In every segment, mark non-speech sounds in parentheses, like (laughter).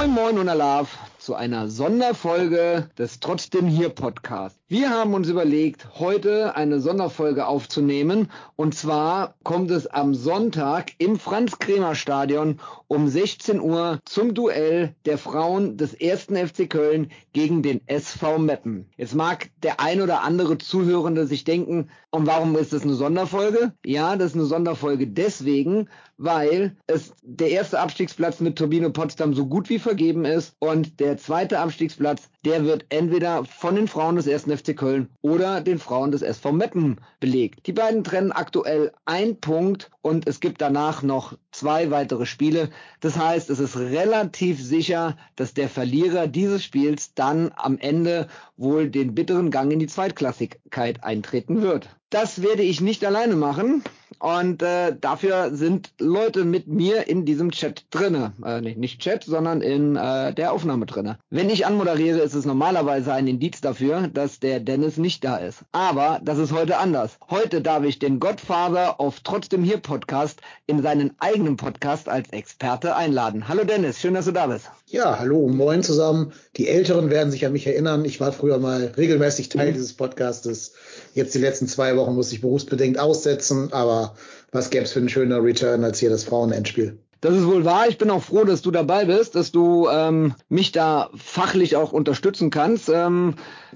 Moin Moin und Alaf zu einer Sonderfolge des Trotzdem hier Podcast. Wir haben uns überlegt, heute eine Sonderfolge aufzunehmen und zwar kommt es am Sonntag im Franz-Kremer-Stadion um 16 Uhr zum Duell der Frauen des ersten FC Köln gegen den SV Meppen. Jetzt mag der ein oder andere Zuhörende sich denken, und warum ist das eine Sonderfolge? Ja, das ist eine Sonderfolge deswegen, weil es der erste Abstiegsplatz mit Turbine Potsdam so gut wie vergeben ist und der zweite Abstiegsplatz, der wird entweder von den Frauen des ersten FC Köln oder den Frauen des SV Meppen belegt. Die beiden trennen aktuell ein Punkt und es gibt danach noch zwei weitere Spiele. Das heißt, es ist relativ sicher, dass der Verlierer dieses Spiels dann am Ende wohl den bitteren Gang in die Zweitklassigkeit eintreten wird. Das werde ich nicht alleine machen und äh, dafür sind Leute mit mir in diesem Chat drinne. Äh, nicht, nicht Chat, sondern in äh, der Aufnahme drinne. Wenn ich anmoderiere, ist es normalerweise ein Indiz dafür, dass der Dennis nicht da ist. Aber das ist heute anders. Heute darf ich den Godfather auf Trotzdem hier Podcast in seinen eigenen Podcast als Experte einladen. Hallo Dennis, schön, dass du da bist. Ja, hallo, moin zusammen. Die Älteren werden sich an mich erinnern. Ich war früher mal regelmäßig Teil dieses Podcastes. Jetzt die letzten zwei Wochen musste ich berufsbedingt aussetzen, aber was gäbe es für einen schöner Return als hier das Frauenendspiel? Das ist wohl wahr. Ich bin auch froh, dass du dabei bist, dass du ähm, mich da fachlich auch unterstützen kannst. Ähm,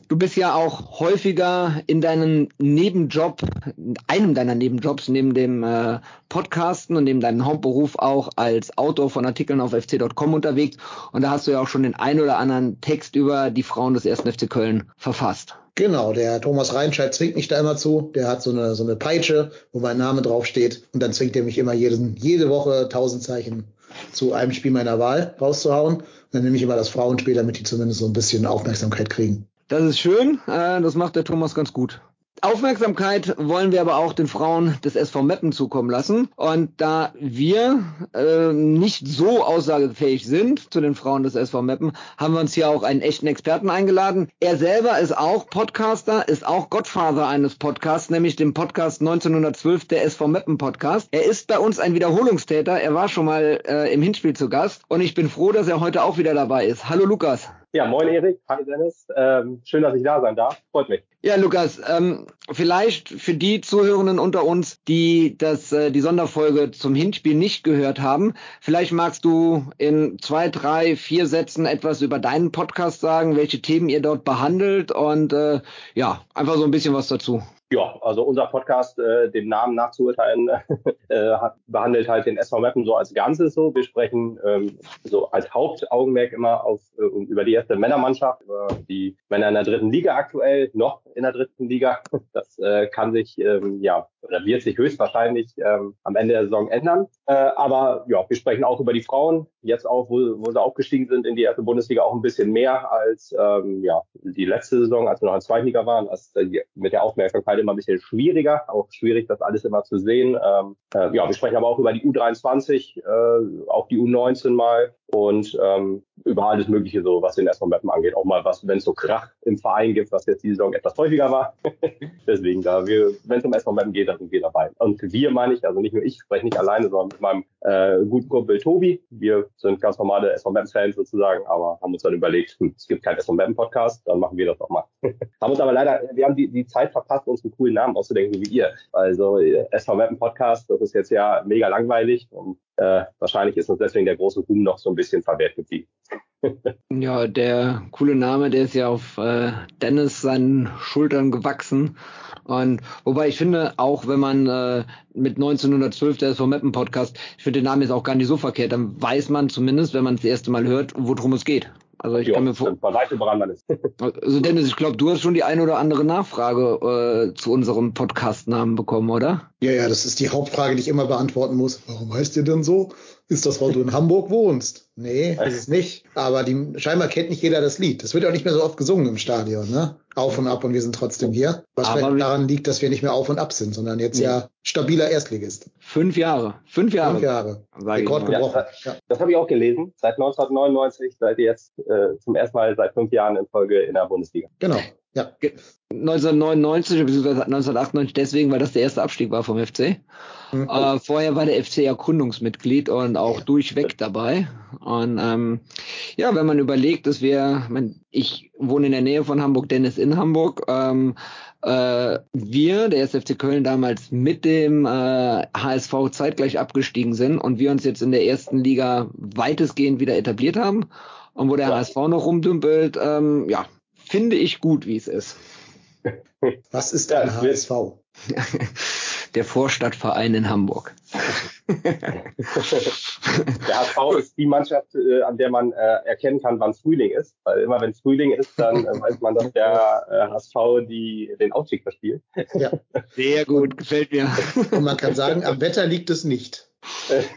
du bist ja auch häufiger in deinem Nebenjob, in einem deiner Nebenjobs, neben dem äh, Podcasten und neben deinem Hauptberuf auch als Autor von Artikeln auf fc.com unterwegs. Und da hast du ja auch schon den ein oder anderen Text über die Frauen des ersten FC Köln verfasst. Genau, der Thomas Reinscheid zwingt mich da immer zu. Der hat so eine, so eine Peitsche, wo mein Name draufsteht. Und dann zwingt er mich immer jeden, jede Woche tausend Zeichen zu einem Spiel meiner Wahl rauszuhauen. Und dann nehme ich immer das Frauenspiel, damit die zumindest so ein bisschen Aufmerksamkeit kriegen. Das ist schön. Äh, das macht der Thomas ganz gut. Aufmerksamkeit wollen wir aber auch den Frauen des SV Meppen zukommen lassen. Und da wir äh, nicht so aussagefähig sind zu den Frauen des SV Meppen, haben wir uns hier auch einen echten Experten eingeladen. Er selber ist auch Podcaster, ist auch Gottvater eines Podcasts, nämlich dem Podcast 1912 der SV Meppen Podcast. Er ist bei uns ein Wiederholungstäter. Er war schon mal äh, im Hinspiel zu Gast und ich bin froh, dass er heute auch wieder dabei ist. Hallo Lukas. Ja, moin Erik, hi Dennis. Ähm, schön, dass ich da sein darf. Freut mich. Ja, Lukas, ähm, vielleicht für die Zuhörenden unter uns, die das, äh, die Sonderfolge zum Hinspiel nicht gehört haben, vielleicht magst du in zwei, drei, vier Sätzen etwas über deinen Podcast sagen, welche Themen ihr dort behandelt und äh, ja, einfach so ein bisschen was dazu. Ja, also unser Podcast, äh, dem Namen nachzuurteilen, (laughs) äh, hat, behandelt halt den SV Meppen so als Ganzes so. Wir sprechen ähm, so als Hauptaugenmerk immer auf äh, über die erste Männermannschaft, über die Männer in der dritten Liga aktuell, noch in der dritten Liga. (laughs) Das äh, kann sich ähm, ja oder wird sich höchstwahrscheinlich ähm, am Ende der Saison ändern. Äh, aber ja, wir sprechen auch über die Frauen, jetzt auch, wo, wo sie aufgestiegen sind in die erste Bundesliga, auch ein bisschen mehr als ähm, ja die letzte Saison, als wir noch in der zweiten Liga waren. Also mit der Aufmerksamkeit immer ein bisschen schwieriger, auch schwierig, das alles immer zu sehen. Ähm, äh, ja, wir sprechen aber auch über die U23, äh, auch die U19 mal und ähm, über alles Mögliche so, was den SV Mappen angeht. Auch mal was, wenn es so Krach im Verein gibt, was jetzt die Saison etwas häufiger war. (laughs) Deswegen, da wir, wenn es um SV Mappen geht, dann sind wir dabei. Und wir meine ich, also nicht nur ich spreche nicht alleine, sondern mit meinem äh, guten Kumpel Tobi. Wir sind ganz normale SV Mappen Fans sozusagen, aber haben uns dann überlegt, hm, es gibt keinen SV Mappen Podcast, dann machen wir das doch mal. (laughs) haben uns aber leider, wir haben die, die Zeit verpasst, uns einen coolen Namen auszudenken, wie ihr. Also äh, SV Mappen Podcast, das ist jetzt ja mega langweilig und äh, wahrscheinlich ist uns deswegen der große Ruhm noch so ein bisschen verwehrt geblieben. (laughs) Ja, der coole Name, der ist ja auf äh, Dennis seinen Schultern gewachsen. Und wobei ich finde, auch wenn man äh, mit 1912 der SV Mappen Podcast, ich finde den Namen jetzt auch gar nicht so verkehrt, dann weiß man zumindest, wenn man es das erste Mal hört, worum es geht. Also ich Ja, kann mir vor, bei weitem (laughs) also Dennis, ich glaube, du hast schon die eine oder andere Nachfrage äh, zu unserem Podcast-Namen bekommen, oder? Ja, ja, das ist die Hauptfrage, die ich immer beantworten muss. Warum heißt ihr denn so? Ist das, weil du in Hamburg wohnst? Nee, ist es nicht. Aber die, scheinbar kennt nicht jeder das Lied. Das wird auch nicht mehr so oft gesungen im Stadion, ne? Auf und ab und wir sind trotzdem hier. Was Aber vielleicht daran liegt, dass wir nicht mehr auf und ab sind, sondern jetzt ja stabiler Erstligist. Fünf Jahre. Fünf Jahre. Fünf Jahre. Rekord gebrochen. Ja, Ja. Das habe ich auch gelesen. Seit 1999 seid ihr jetzt äh, zum ersten Mal seit fünf Jahren in Folge in der Bundesliga. Genau. Ja. 1999 bzw. 1998 deswegen, weil das der erste Abstieg war vom FC. Mhm. Äh, vorher war der FC ja Gründungsmitglied und auch durchweg dabei. Und ähm, ja, wenn man überlegt, dass wir, ich mein, ich wohne in der Nähe von Hamburg, Dennis in Hamburg, ähm, äh, wir, der SFC Köln damals mit dem äh, HSV zeitgleich abgestiegen sind und wir uns jetzt in der ersten Liga weitestgehend wieder etabliert haben und wo der Ja. HSV noch rumdümpelt, ähm, ja, finde ich gut, wie es ist. (laughs) Was ist Ja, ein es wird- HSV? Der Vorstadtverein in Hamburg. (laughs) Der HSV ist die Mannschaft, äh, an der man äh, erkennen kann, wann Frühling ist. Weil immer wenn Frühling ist, dann äh, weiß man, dass der äh, HSV die, den Aufstieg verspielt. Ja. Sehr gut, gefällt mir. Und man kann sagen, am Wetter liegt es nicht.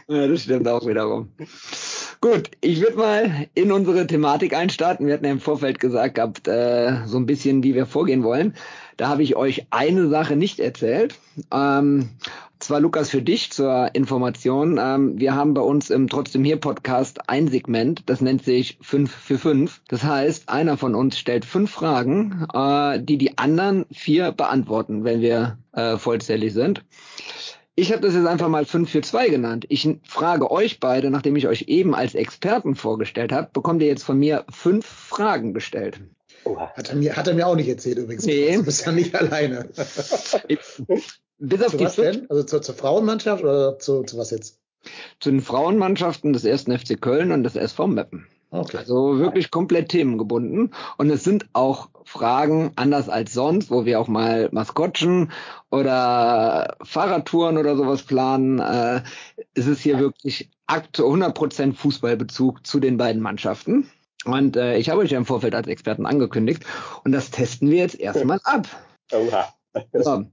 Ja, das stimmt auch wiederum. Gut, ich würde mal in unsere Thematik einstarten. Wir hatten ja im Vorfeld gesagt gehabt, äh, so ein bisschen, wie wir vorgehen wollen. Da habe ich euch eine Sache nicht erzählt. Ähm, zwar Lukas für dich zur Information. Ähm, wir haben bei uns im Trotzdem hier Podcast ein Segment, das nennt sich 5 für 5. Das heißt, einer von uns stellt fünf Fragen, äh, die die anderen vier beantworten, wenn wir äh, vollzählig sind. Ich habe das jetzt einfach mal 5 für 2 genannt. Ich frage euch beide, nachdem ich euch eben als Experten vorgestellt habe, bekommt ihr jetzt von mir fünf Fragen gestellt. Oha. Hat er mir, hat er mir auch nicht erzählt übrigens. Nee. Du bist ja nicht alleine. (laughs) Bis auf zu die was fünf, denn? Also zur, zur Frauenmannschaft oder zu, zu was jetzt? zu den Frauenmannschaften des ersten FC Köln und des SV Meppen. Okay. Also wirklich komplett themengebunden. Und es sind auch Fragen anders als sonst, wo wir auch mal Maskottchen oder Fahrradtouren oder sowas planen. Äh, es ist hier wirklich aktuell 100% Fußballbezug zu den beiden Mannschaften. Und äh, ich habe euch ja im Vorfeld als Experten angekündigt. Und das testen wir jetzt erstmal ab. Oha. So.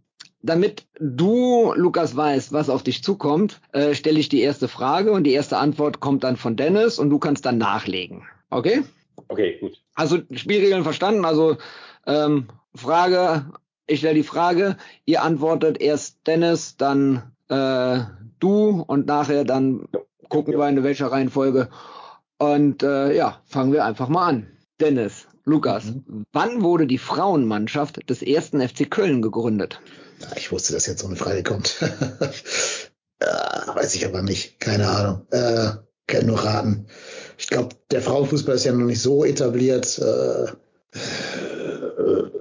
Damit du, Lukas, weißt, was auf dich zukommt, äh, stelle ich die erste Frage und die erste Antwort kommt dann von Dennis und du kannst dann nachlegen. Okay? Okay, gut. Also Spielregeln verstanden. Also ähm, Frage, ich stelle die Frage, ihr antwortet erst Dennis, dann äh, du und nachher dann gucken wir in welcher Reihenfolge. Und äh, ja, fangen wir einfach mal an. Dennis, Lukas, wann wurde die Frauenmannschaft des ersten FC Köln gegründet? Ja, ich wusste, dass jetzt so eine Frage kommt. (laughs) äh, weiß ich aber nicht. Keine Ahnung. Äh, kann nur raten. Ich glaube, der Frauenfußball ist ja noch nicht so etabliert. Äh, äh,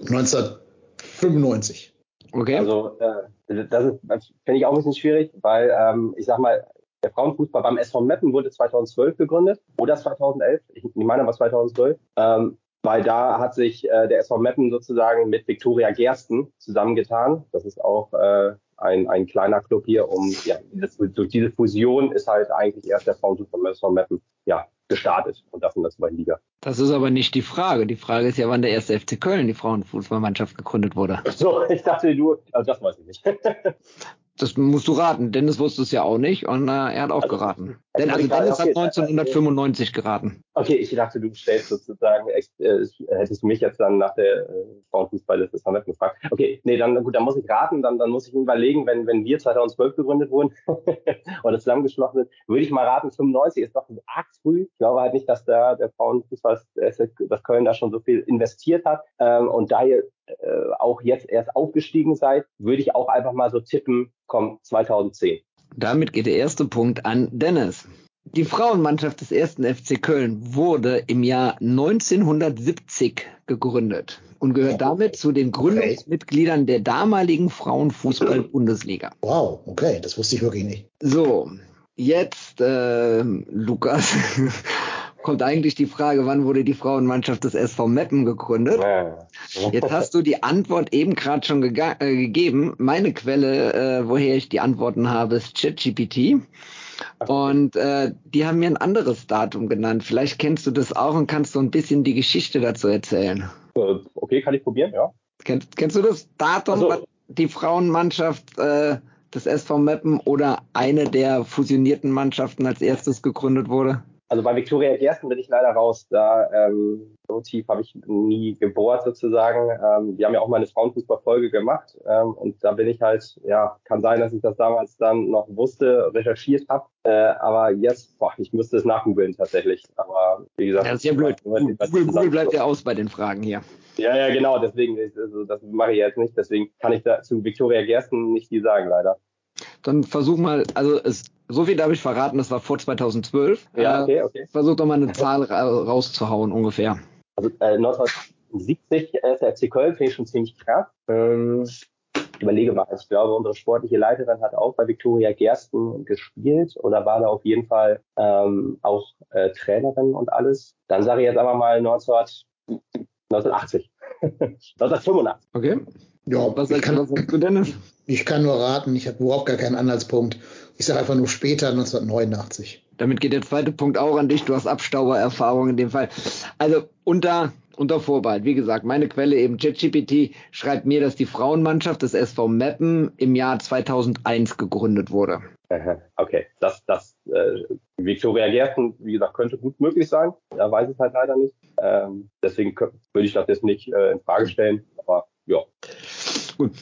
1995. Okay. Also äh, das ist das finde ich auch ein bisschen schwierig, weil ähm, ich sag mal, der Frauenfußball beim SV Meppen wurde 2012 gegründet oder 2011. Ich, ich meine, war 2012. Ähm, weil da hat sich äh, der SV Meppen sozusagen mit Viktoria Gersten zusammengetan. Das ist auch äh, ein, ein kleiner Club hier, um ja, das, durch diese Fusion ist halt eigentlich erst der Frauenfußball beim SV Meppen ja, gestartet und das in der zweiten Liga. Das ist aber nicht die Frage. Die Frage ist ja, wann der erste FC Köln, die Frauenfußballmannschaft, gegründet wurde. So, ich dachte du, also das weiß ich nicht. Das musst du raten. Dennis wusste es ja auch nicht und äh, er hat auch Also, geraten. also Denn also Dennis hat okay, 1995 geraten. Okay, ich dachte, du stellst sozusagen, ex- äh, hättest du mich jetzt dann nach der äh, Frauenfußball des Islamet gefragt. Okay, nee, dann gut, dann muss ich raten, dann, dann muss ich überlegen, wenn, wenn wir 2012 gegründet wurden (laughs) oder zusammengeschlossen sind, würde ich mal raten, 95 ist doch arg früh. Ich glaube halt nicht, dass da der Frauenfußball, dass Köln da schon so viel investiert hat. Ähm, und da ihr äh, auch jetzt erst aufgestiegen seid, würde ich auch einfach mal so tippen, komm, 2010. Damit geht der erste Punkt an Dennis. Die Frauenmannschaft des ersten FC Köln wurde im Jahr 1970 gegründet und gehört damit zu den Gründungsmitgliedern der damaligen Frauenfußball-Bundesliga. (clears throat) Wow, okay, das wusste ich wirklich nicht. So, jetzt, äh, Lukas, (laughs) kommt eigentlich die Frage, wann wurde die Frauenmannschaft des SV Meppen gegründet? Ja. Jetzt hast du die Antwort eben gerade schon äh, gegeben. Meine Quelle, äh, woher ich die Antworten habe, ist ChatGPT. Und äh, die haben mir ein anderes Datum genannt. Vielleicht kennst du das auch und kannst so ein bisschen die Geschichte dazu erzählen. Äh, Okay, kann ich probieren, ja. Kennst, kennst du das Datum, Ach so. wann die Frauenmannschaft äh, des SV Meppen oder eine der fusionierten Mannschaften als erstes gegründet wurde? Also bei Viktoria Gersten bin ich leider raus. Da ähm, so tief habe ich nie gebohrt sozusagen. Ähm, wir haben ja auch mal eine Frauenfußballfolge gemacht ähm, und da bin ich halt, ja, kann sein, dass ich das damals dann noch wusste, recherchiert habe. Äh, aber jetzt, boah, ich müsste es nachgoogeln tatsächlich. Aber wie gesagt, Ja, das ist ja blöd. Google, Google bleibt ja aus bei den Fragen hier. Ja, ja, genau. Deswegen, also, das mache ich jetzt nicht. Deswegen kann ich da zu Viktoria Gersten nicht viel sagen, leider. Dann versuch mal, also es, so viel darf ich verraten, das war vor 2012. Ja, Äh, okay, okay. Versuch doch mal eine Zahl ra rauszuhauen ungefähr. Also äh, 1970 SFC Köln finde ich schon ziemlich krass. Ähm, ich überlege mal, ich glaube, unsere sportliche Leiterin hat auch bei Viktoria Gersten gespielt oder war da auf jeden Fall ähm, auch äh, Trainerin und alles. Dann sage ich jetzt einfach mal 19, 1980. (laughs) 1985. Okay? Ja, Was ich kann, du, Dennis? ich kann nur raten, ich habe überhaupt gar keinen Anhaltspunkt. Ich sage einfach nur später 1989. Damit geht der zweite Punkt auch an dich. Du hast Abstaubererfahrung in dem Fall. Also unter, unter Vorbehalt. Wie gesagt, meine Quelle eben ChatGPT schreibt mir, dass die Frauenmannschaft des SV Meppen im Jahr 2001 gegründet wurde. Okay, das, das äh, Viktoria Gersten, wie gesagt, könnte gut möglich sein. Er weiß es halt leider nicht. Ähm, deswegen würde ich das jetzt nicht äh, in Frage stellen. Aber ja, Gut.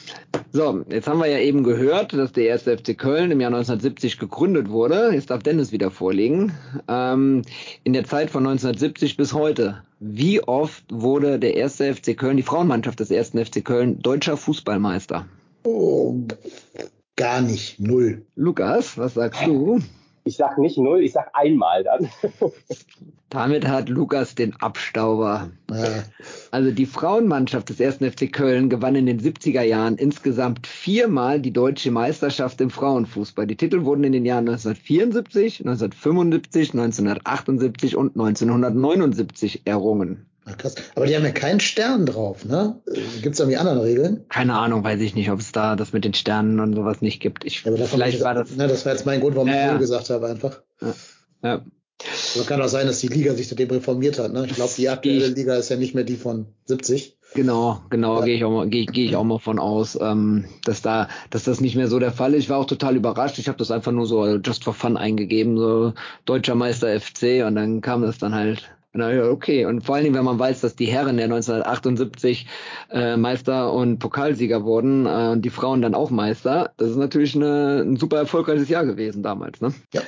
So, jetzt haben wir ja eben gehört, dass der erste FC Köln im Jahr 1970 gegründet wurde. Jetzt darf Dennis wieder vorlegen. Ähm, in der Zeit von 1970 bis heute, wie oft wurde der erste FC Köln, die Frauenmannschaft des ersten FC Köln, deutscher Fußballmeister? Oh, gar nicht, null. Lukas, was sagst du? Ich sag nicht null, ich sag einmal dann. (laughs) Damit hat Lukas den Abstauber. Ja, Also die Frauenmannschaft des ersten FC Köln gewann in den 70er Jahren insgesamt viermal die deutsche Meisterschaft im Frauenfußball. Die Titel wurden in den Jahren 1974, 1975, 1978 und 1979 errungen. Na krass. Aber die haben ja keinen Stern drauf, ne? Gibt es irgendwie andere Regeln? Keine Ahnung, weiß ich nicht, ob es da das mit den Sternen und sowas nicht gibt. Ich, Ja, vielleicht ich, war das. Ne, das war jetzt mein Grund, warum Ja, ich ja. null gesagt habe, einfach. Ja. Aber kann auch sein, dass die Liga sich seitdem reformiert hat. Ne? Ich glaube, die aktuelle Ich- Liga ist ja nicht mehr die von 70. Genau, genau, Ja. gehe ich auch mal, gehe gehe ich auch mal von aus, ähm, dass da, dass das nicht mehr so der Fall ist. Ich war auch total überrascht. Ich habe das einfach nur so just for fun eingegeben, so deutscher Meister FC und dann kam das dann halt. Na ja, okay. Und vor allen Dingen, wenn man weiß, dass die Herren ja 1978 äh, Meister und Pokalsieger wurden äh, und die Frauen dann auch Meister, das ist natürlich eine, ein super erfolgreiches Jahr gewesen damals, ne? Ja.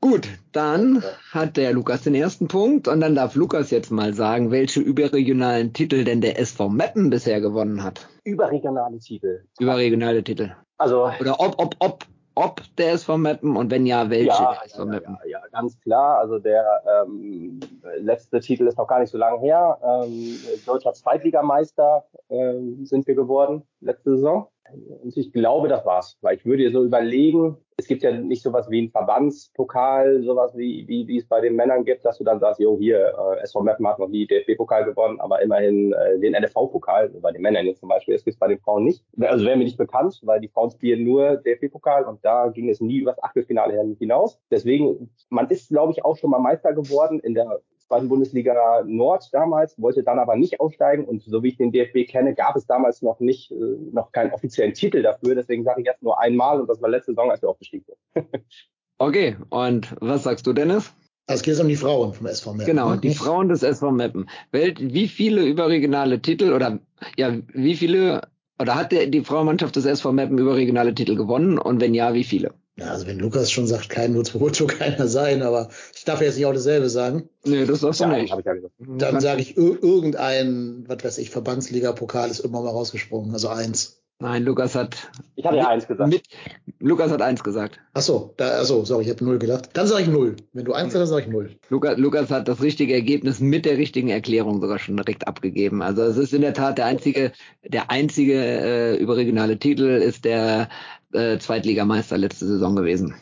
Gut, dann hat der Lukas den ersten Punkt und dann darf Lukas jetzt mal sagen, welche überregionalen Titel denn der SV Meppen bisher gewonnen hat. Überregionale Titel. Überregionale Titel. Also Oder ob, ob, ob, ob der SV Meppen und wenn ja, welche ja, der SV ja, Meppen. ja, ja, ganz klar. Also der ähm, letzte Titel ist noch gar nicht so lange her. Ähm, deutscher Zweitligameister ähm, sind wir geworden letzte Saison. Und ich glaube, das war's. Weil ich würde so überlegen, es gibt ja nicht sowas wie ein Verbandspokal, sowas wie, wie, wie es bei den Männern gibt, dass du dann sagst, jo, hier, äh, SV Meppen hat noch nie DFB-Pokal gewonnen, aber immerhin äh, den NFV-Pokal, bei den Männern jetzt zum Beispiel, das gibt's bei den Frauen nicht. Also wäre mir nicht bekannt, weil die Frauen spielen nur DFB-Pokal und da ging es nie übers Achtelfinale hinaus. Deswegen, man ist, glaube ich, auch schon mal Meister geworden in der zweiten Bundesliga Nord damals, wollte dann aber nicht aufsteigen und so wie ich den DFB kenne, gab es damals noch nicht, äh, noch keinen offiziellen Titel dafür, deswegen sage ich jetzt nur einmal und das war letzte Saison, als wir aufgestiegen sind. (laughs) Okay, und was sagst du, Dennis? Es geht um die Frauen vom SV Meppen. Genau, die Frauen des SV Meppen. Welt, wie viele überregionale Titel oder ja, wie viele oder hat der, die Frauenmannschaft des SV Meppen überregionale Titel gewonnen und wenn ja, wie viele? Ja, also wenn Lukas schon sagt, kein so (laughs) keiner sein, aber ich darf jetzt nicht auch dasselbe sagen. Nee, das sagst du Ja, nicht. ja gesagt. Dann sage ich, ir irgendein, was weiß ich, Verbandsliga-Pokal ist irgendwann mal rausgesprungen. Also eins. Nein, Lukas hat Ich hatte ja eins gesagt. mit Lukas hat eins gesagt. Ach so, da, ach so, sorry, ich habe null gedacht. Dann sage ich null. Wenn du eins sagst, dann sage ich null. Lukas, Lukas hat das richtige Ergebnis mit der richtigen Erklärung sogar schon direkt abgegeben. Also es ist in der Tat der einzige, der einzige äh, überregionale Titel ist der äh, Zweitligameister letzte Saison gewesen.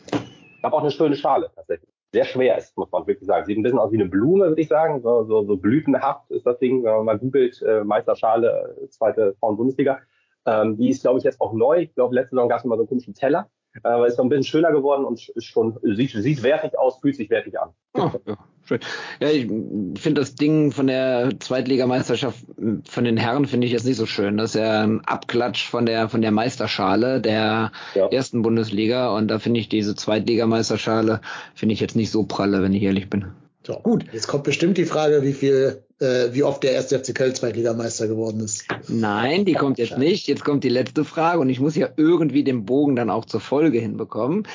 habe auch eine schöne Schale tatsächlich. Sehr schwer ist, muss man wirklich sagen. Sieht ein bisschen aus wie eine Blume, würde ich sagen. So, so, so blütenhaft ist das Ding, wenn man mal googelt, äh, Meisterschale, äh, zweite Frauen-Bundesliga. Ähm, die ist, glaube ich, jetzt auch neu. Ich glaube, letzte Saison gab es immer so einen komischen Teller. Äh, aber ist noch ein bisschen schöner geworden und ist schon, sieht, sieht wertig aus, fühlt sich wertig an. Oh, ja, schön. Ja, ich finde das Ding von der Zweitligameisterschaft von den Herren finde ich jetzt nicht so schön. Das ist ja ein Abklatsch von der von der Meisterschale der ja. ersten Bundesliga und da finde ich diese Zweitligameisterschale finde ich jetzt nicht so pralle, wenn ich ehrlich bin. So, gut. Jetzt kommt bestimmt die Frage, wie viel, äh, wie oft der erste FC Köln Zweitligameister geworden ist. Nein, die kommt jetzt nicht. Jetzt kommt die letzte Frage und ich muss ja irgendwie den Bogen dann auch zur Folge hinbekommen.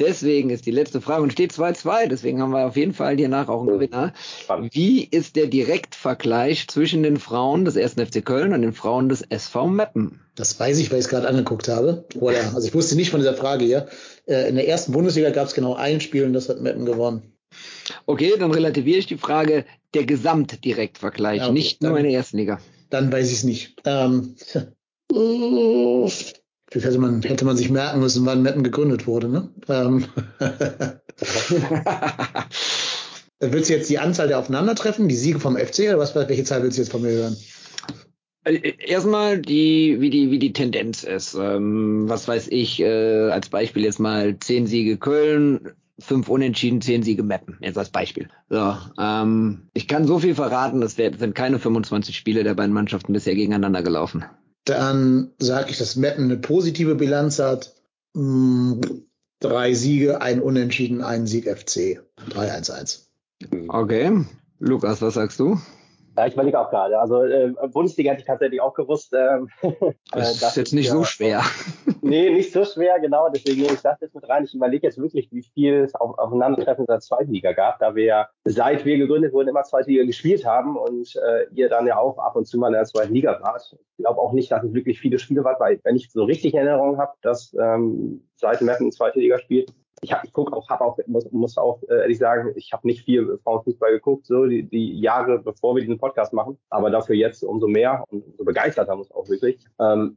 Deswegen ist die letzte Frage und steht 2-2. Deswegen haben wir auf jeden Fall hier nach auch einen Gewinner. Wie ist der Direktvergleich zwischen den Frauen des ersten FC Köln und den Frauen des SV Meppen? Das weiß ich, weil ich es gerade angeguckt habe. Oder, also ich wusste nicht von dieser Frage hier. Äh, in der ersten Bundesliga gab es genau ein Spiel und das hat Meppen gewonnen. Okay, dann relativiere ich die Frage der Gesamtdirektvergleich, okay, nicht nur in der ersten Liga. Dann weiß ich es nicht. Ähm, hätte man, hätte man sich merken müssen, wann Metten gegründet wurde. Ne? Ähm, (laughs) willst du jetzt die Anzahl der Aufeinandertreffen, die Siege vom FC oder was, welche Zahl willst du jetzt von mir hören? Äh, erstmal die, wie die, wie die Tendenz ist. Ähm, was weiß ich, äh, als Beispiel jetzt mal zehn Siege Köln, fünf Unentschieden, zehn Siege Mappen, jetzt als Beispiel. So, ähm, ich kann so viel verraten, es sind keine 25 Spiele der beiden Mannschaften bisher gegeneinander gelaufen. Dann sage ich, dass Mappen eine positive Bilanz hat. Hm, drei Siege, ein Unentschieden, ein Sieg FC. 3-1-1. Okay. Lukas, was sagst du? Ja, ich überlege auch gerade. Also äh, Bundesliga hätte ich tatsächlich auch gewusst. Ähm, das, (laughs) das ist jetzt nicht ja, so schwer. (laughs) nee, nicht so schwer, genau. Deswegen nehme ich das jetzt mit rein. Ich überlege jetzt wirklich, wie viel es auf, aufeinandertreffen in der zweiten Liga gab, da wir ja, seit wir gegründet wurden, immer zweite Liga gespielt haben und äh, ihr dann ja auch ab und zu mal in der zweiten Liga wart. Ich glaube auch nicht, dass es wirklich viele Spiele war, weil wenn ich so richtig Erinnerung habe, dass ähm, seit Meppen zweite Liga spielt, ich, hab, ich guck auch, habe auch, muss, muss auch äh, ehrlich sagen, ich habe nicht viel Frauenfußball geguckt, so die, die Jahre, bevor wir diesen Podcast machen, aber dafür jetzt umso mehr und umso begeisterter muss auch wirklich. Ähm,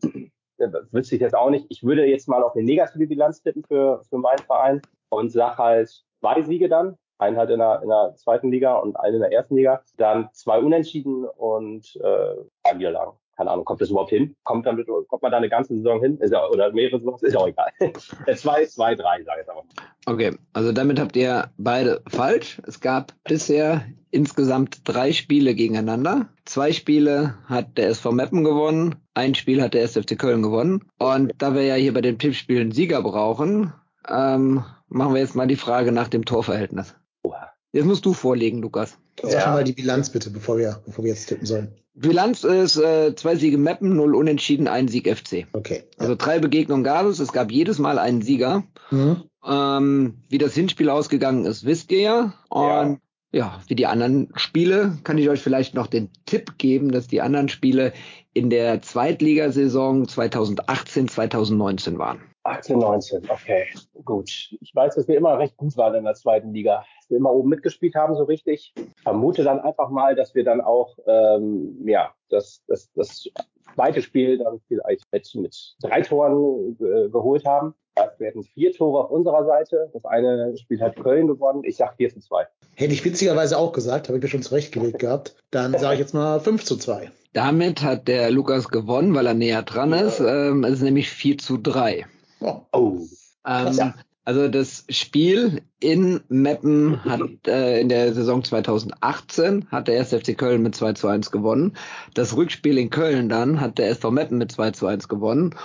wüsste ich jetzt auch nicht. Ich würde jetzt mal auf eine negative Bilanz tippen für, für meinen Verein und sag halt zwei Siege dann. Einen halt in der, in der zweiten Liga und einen in der ersten Liga. Dann zwei Unentschieden und äh, ein Niederlagen keine Ahnung, kommt das überhaupt hin? Kommt, damit, kommt man da eine ganze Saison hin? Ist ja, oder mehrere Saisons? Ist ja auch egal. (laughs) zwei, zwei, drei, sage ich jetzt aber. Okay, also damit habt ihr beide falsch. Es gab bisher insgesamt drei Spiele gegeneinander. Zwei Spiele hat der SV Meppen gewonnen, ein Spiel hat der SFC Köln gewonnen. Und da wir ja hier bei den Tippspielen Sieger brauchen, ähm, machen wir jetzt mal die Frage nach dem Torverhältnis. Oha. Jetzt musst du vorlegen, Lukas. Sag ja. mal die Bilanz bitte, bevor wir, bevor wir jetzt tippen sollen. Bilanz ist äh, zwei Siege Meppen, null Unentschieden, ein Sieg FC. Okay. Ja. Also drei Begegnungen gab es. Es gab jedes Mal einen Sieger. Mhm. Ähm, wie das Hinspiel ausgegangen ist, wisst ihr ja. Und ja. ja, wie die anderen Spiele, kann ich euch vielleicht noch den Tipp geben, dass die anderen Spiele in der Zweitligasaison 2018, 2019 waren. 18, 19, okay, gut. Ich weiß, dass wir immer recht gut waren in der zweiten Liga. Dass wir immer oben mitgespielt haben, so richtig. Vermute dann einfach mal, dass wir dann auch, ähm, ja, das, das, das zweite Spiel dann vielleicht mit, mit drei Toren äh, geholt haben. Wir hatten vier Tore auf unserer Seite. Das eine Spiel hat Köln gewonnen. Ich sag 4 zu 2. Hätte ich witzigerweise auch gesagt, habe ich mir schon zurechtgelegt gehabt. Dann sage ich jetzt mal 5 zu 2. Damit hat der Lukas gewonnen, weil er näher dran ist. Ähm, es ist nämlich 4 zu 3. Oh. Ähm, also das Spiel in Meppen hat äh, in der Saison 2018 hat der 1. FC Köln mit 2 zu 1 gewonnen. Das Rückspiel in Köln dann hat der SV Meppen mit 2 zu 1 gewonnen.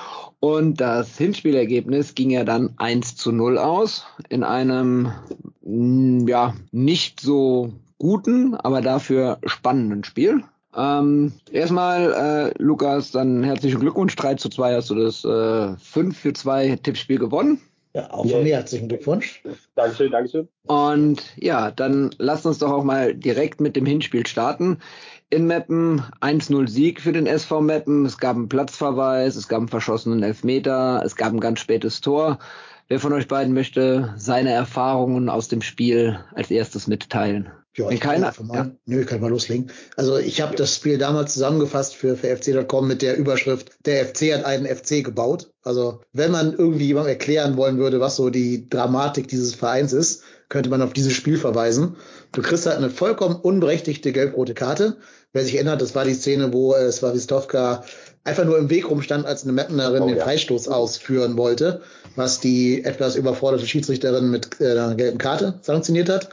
Und das Hinspielergebnis ging ja dann 1 zu 0 aus in einem ja nicht so guten, aber dafür spannenden Spiel. Ähm, erstmal, äh, Lukas, dann herzlichen Glückwunsch. 3 zu 2 hast du das äh, 5 für 2 Tippspiel gewonnen. Ja, auch von mir herzlichen Glückwunsch. Dankeschön, Dankeschön. Und ja, dann lasst uns doch auch mal direkt mit dem Hinspiel starten. In Meppen 1-0 Sieg für den SV Meppen. Es gab einen Platzverweis, es gab einen verschossenen Elfmeter, es gab ein ganz spätes Tor. Wer von euch beiden möchte seine Erfahrungen aus dem Spiel als erstes mitteilen? Ja, ich kann keiner- einfach mal, ja. Nö, ich kann mal loslegen. Also ich habe das Spiel damals zusammengefasst für, für FC.com mit der Überschrift, der FC hat einen FC gebaut. Also wenn man irgendwie jemandem erklären wollen würde, was so die Dramatik dieses Vereins ist, könnte man auf dieses Spiel verweisen. Du kriegst halt eine vollkommen unberechtigte gelb-rote Karte. Wer sich erinnert, das war die Szene, wo äh, Swawistovka einfach nur im Weg rumstand, als eine Mapnerin Oh, den ja. Freistoß ausführen wollte, was die etwas überforderte Schiedsrichterin mit äh, einer gelben Karte sanktioniert hat.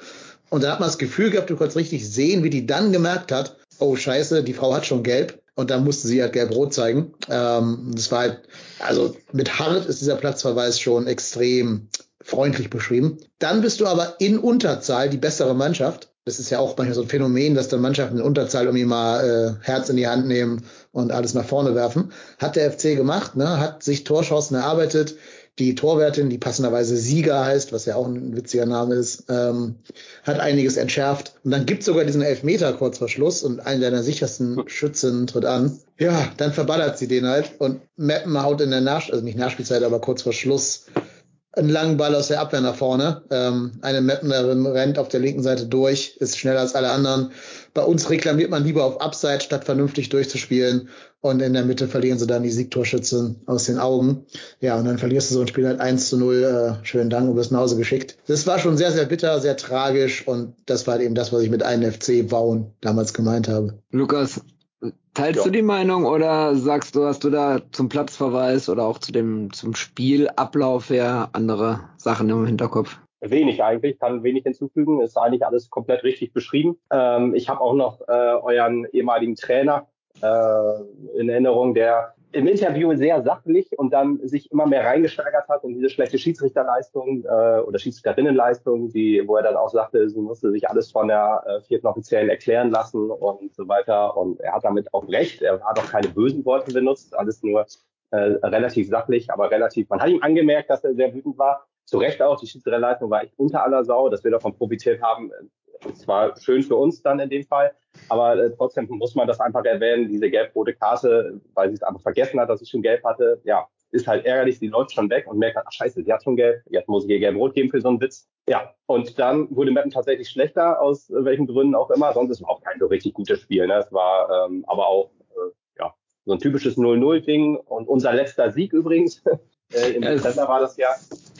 Und da hat man das Gefühl gehabt, du konntest richtig sehen, wie die dann gemerkt hat, oh scheiße, die Frau hat schon gelb. Und dann musste sie halt gelb-rot zeigen. Ähm, das war halt, also mit hart ist dieser Platzverweis schon extrem freundlich beschrieben. Dann bist du aber in Unterzahl die bessere Mannschaft. Das ist ja auch manchmal so ein Phänomen, dass dann Mannschaften in Unterzahl irgendwie mal äh, Herz in die Hand nehmen und alles nach vorne werfen. Hat der FC gemacht, ne? hat sich Torchancen erarbeitet. Die Torwärtin, die passenderweise Sieger heißt, was ja auch ein witziger Name ist, ähm, hat einiges entschärft. Und dann gibt's sogar diesen Elfmeter kurz vor Schluss und einen deiner sichersten Schützen tritt an. Ja, dann verballert sie den halt und Meppen haut in der Nach also nicht Nachspielzeit, aber kurz vor Schluss einen langen Ball aus der Abwehr nach vorne. Ähm, eine Mapnerin rennt auf der linken Seite durch, ist schneller als alle anderen. Bei uns reklamiert man lieber auf Upside, statt vernünftig durchzuspielen. Und in der Mitte verlieren sie dann die Siegtorschützen aus den Augen. Ja, und dann verlierst du so ein Spiel halt 1 zu 0. Äh, schönen Dank und wirst nach Hause geschickt. Das war schon sehr, sehr bitter, sehr tragisch. Und das war halt eben das, was ich mit einem FC bauen damals gemeint habe. Lukas, teilst Ja. du die Meinung oder sagst du, hast du da zum Platzverweis oder auch zu dem zum Spielablauf her andere Sachen im Hinterkopf? Wenig eigentlich, kann wenig hinzufügen. Ist eigentlich alles komplett richtig beschrieben. Ähm, ich habe auch noch äh, euren ehemaligen Trainer äh, in Erinnerung, der im Interview sehr sachlich und dann sich immer mehr reingesteigert hat in diese schlechte Schiedsrichterleistung äh, oder Schiedsrichterinnenleistung, die, wo er dann auch sagte, sie musste sich alles von der äh, vierten Offiziellen erklären lassen und so weiter. Und er hat damit auch recht. Er hat auch keine bösen Worte benutzt, alles nur äh, relativ sachlich, aber relativ. Man hat ihm angemerkt, dass er sehr wütend war. Zu Recht auch, die Schiedsrichterleistung war echt unter aller Sau, dass wir davon profitiert haben. Es war schön für uns dann in dem Fall, aber äh, trotzdem muss man das einfach erwähnen, diese gelb-rote Karte, weil sie es einfach vergessen hat, dass sie schon gelb hatte. Ja, ist halt ärgerlich, sie läuft schon weg und merkt dann, ach scheiße, sie hat schon gelb, jetzt muss ich ihr gelb-rot geben für so einen Witz. Ja, und dann wurde Meppen tatsächlich schlechter, aus äh, welchen Gründen auch immer. Sonst ist es auch kein so richtig gutes Spiel. Ne? Es war ähm, aber auch äh, ja, so ein typisches 0-0-Ding und unser letzter Sieg übrigens. (laughs) äh, Im Ja, Dezember war das ja,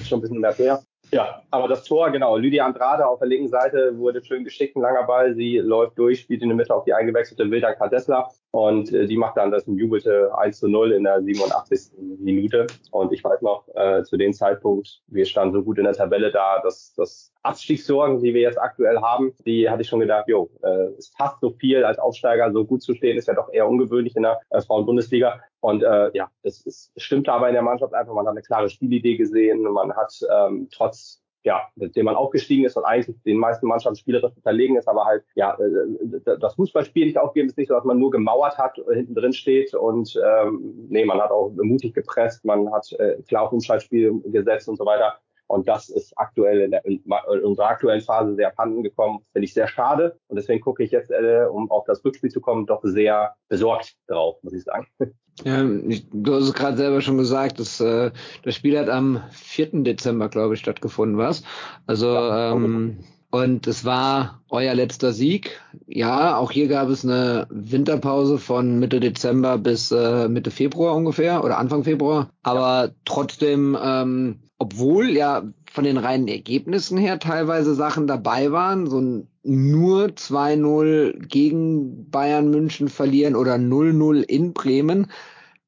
schon ein bisschen mehr her. Ja, aber das Tor, genau. Lydia Andrade auf der linken Seite wurde schön geschickt, ein langer Ball. Sie läuft durch, spielt in der Mitte auf die eingewechselte Wildan Kadesla und äh, die macht dann das jubelte 1 zu 0 in der 87. Minute. Und ich weiß noch, äh, zu dem Zeitpunkt, wir standen so gut in der Tabelle da, dass das Abstiegssorgen, die wir jetzt aktuell haben, die hatte ich schon gedacht, jo, äh, es passt so viel als Aufsteiger, so gut zu stehen, ist ja doch eher ungewöhnlich in der äh, Frauen-Bundesliga. Und äh, ja, es, es stimmte aber in der Mannschaft einfach, man hat eine klare Spielidee gesehen, man hat ähm, trotz ja, mit dem man aufgestiegen ist und eigentlich den meisten Mannschaften spielerisch unterlegen ist, aber halt, ja, äh, das Fußballspiel nicht aufgeben ist nicht so, dass man nur gemauert hat, hinten drin steht und ähm, nee, man hat auch mutig gepresst, man hat äh, klar auf Umschaltspiel gesetzt und so weiter. Und das ist aktuell in, der, in unserer aktuellen Phase sehr abhanden gekommen. Finde ich sehr schade. Und deswegen gucke ich jetzt, äh, um auf das Rückspiel zu kommen, doch sehr besorgt drauf, muss ich sagen. (laughs) Ja, ich, du hast es gerade selber schon gesagt, das, äh, das Spiel hat am 4. Dezember, glaube ich, stattgefunden, was? Also, Ja, ähm, und es war euer letzter Sieg. Ja, auch hier gab es eine Winterpause von Mitte Dezember bis äh, Mitte Februar ungefähr oder Anfang Februar. Aber trotzdem, ähm, obwohl ja von den reinen Ergebnissen her teilweise Sachen dabei waren, so ein nur 2-0 gegen Bayern München verlieren oder 0-0 in Bremen.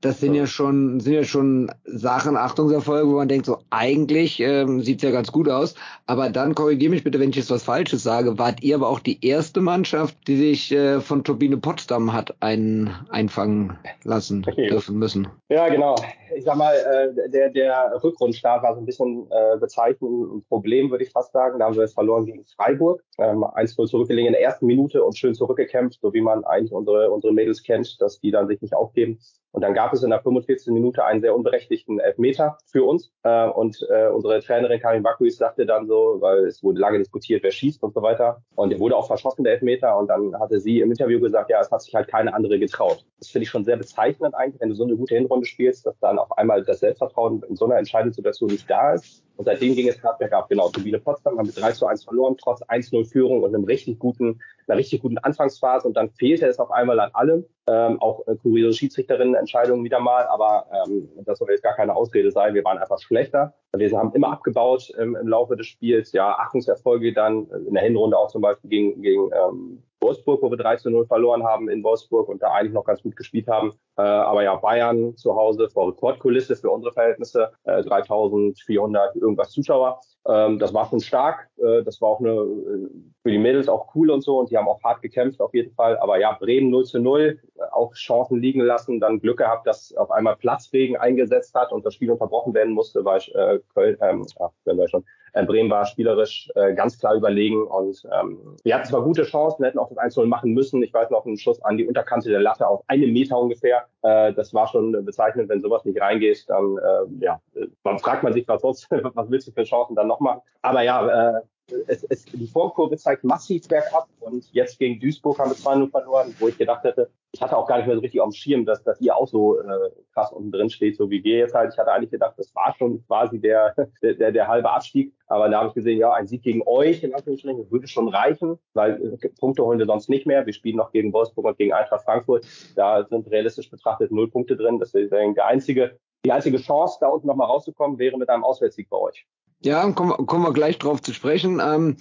Das sind ja schon, sind ja schon Sachen, Achtungserfolge, wo man denkt, so eigentlich ähm, sieht's ja ganz gut aus. Aber dann korrigiere mich bitte, wenn ich jetzt was Falsches sage, wart ihr aber auch die erste Mannschaft, die sich äh, von Turbine Potsdam hat ein, einfangen lassen Okay. dürfen müssen. Ja, genau. Ich sag mal, äh, der, der Rückrundstart war so ein bisschen äh, bezeichnend ein Problem, würde ich fast sagen. Da haben wir es verloren gegen Freiburg. Ähm, 1-0 zurückgelegen in der ersten Minute und schön zurückgekämpft, so wie man eigentlich unsere, unsere Mädels kennt, dass die dann sich nicht aufgeben. Und dann gab es in der 45. Minute einen sehr unberechtigten Elfmeter für uns. Äh, und äh, unsere Trainerin Karin Bakuis sagte dann so, weil es wurde lange diskutiert, wer schießt und so weiter. Und der wurde auch verschossen, der Elfmeter. Und dann hatte sie im Interview gesagt, ja, es hat sich halt keine andere getraut. Das finde ich schon sehr bezeichnend eigentlich, wenn du so eine gute Hinrunde spielst, dass dann auf einmal das Selbstvertrauen in so einer entscheidenden Situation nicht da ist. Und seitdem ging es gerade bergab. Genau, Turbine Potsdam haben mit 3 zu 1 verloren, trotz 1-0 Führung und einem richtig guten, einer richtig guten Anfangsphase. Und dann fehlte es auf einmal an allem. Ähm, auch äh, kuriose Schiedsrichterinnen-Entscheidungen wieder mal. Aber ähm, das soll jetzt gar keine Ausrede sein. Wir waren einfach schlechter. Wir haben immer abgebaut ähm, im Laufe des Spiels. Ja, Achtungserfolge dann in der Hinrunde auch zum Beispiel gegen, gegen ähm, Wolfsburg, wo wir 3 zu 0 verloren haben in Wolfsburg und da eigentlich noch ganz gut gespielt haben. Äh, aber ja, Bayern zu Hause vor Rekordkulisse für unsere Verhältnisse, äh, 3400 irgendwas Zuschauer. Ähm, das war schon stark. Äh, das war auch eine, äh, für die Mädels auch cool und so und die haben auch hart gekämpft auf jeden Fall. Aber ja, Bremen 0 zu 0, äh, auch Chancen liegen lassen, dann Glück gehabt, dass auf einmal Platzregen eingesetzt hat und das Spiel unterbrochen werden musste, weil äh, Köln, ähm, ach, wir schon, äh, Bremen war spielerisch äh, ganz klar überlegen und ähm, wir hatten zwar gute Chancen, hätten auch das 1-0 machen müssen. Ich weiß noch, einen Schuss an die Unterkante der Latte auf einen Meter ungefähr. Äh, das war schon bezeichnend, wenn sowas nicht reingeht, dann äh, ja, man fragt man sich, was, (laughs) sonst, was willst du für Chancen dann noch machen? Aber ja, äh, es, es, die Formkurve zeigt massiv bergab und jetzt gegen Duisburg haben wir 2-0 verloren, wo ich gedacht hätte, ich hatte auch gar nicht mehr so richtig auf dem Schirm, dass, dass ihr auch so äh, krass unten drin steht, so wie wir jetzt halt. Ich hatte eigentlich gedacht, das war schon quasi der, (laughs) der, der, der halbe Abstieg. Aber da habe ich gesehen, ja, ein Sieg gegen euch in Anführungsstrichen würde schon reichen, weil äh, Punkte holen wir sonst nicht mehr. Wir spielen noch gegen Wolfsburg und gegen Eintracht Frankfurt. Da sind realistisch betrachtet null Punkte drin. Das ist der einzige, die einzige Chance, da unten nochmal rauszukommen, wäre mit einem Auswärtssieg bei euch. Ja, kommen, kommen wir gleich drauf zu sprechen. Ähm,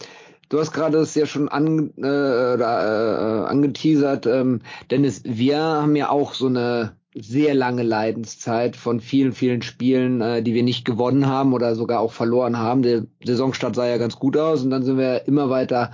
du hast gerade es ja schon an, äh, äh, angeteasert, ähm, Dennis, wir haben ja auch so eine sehr lange Leidenszeit von vielen, vielen Spielen, äh, die wir nicht gewonnen haben oder sogar auch verloren haben. Der Saisonstart sah ja ganz gut aus und dann sind wir immer weiter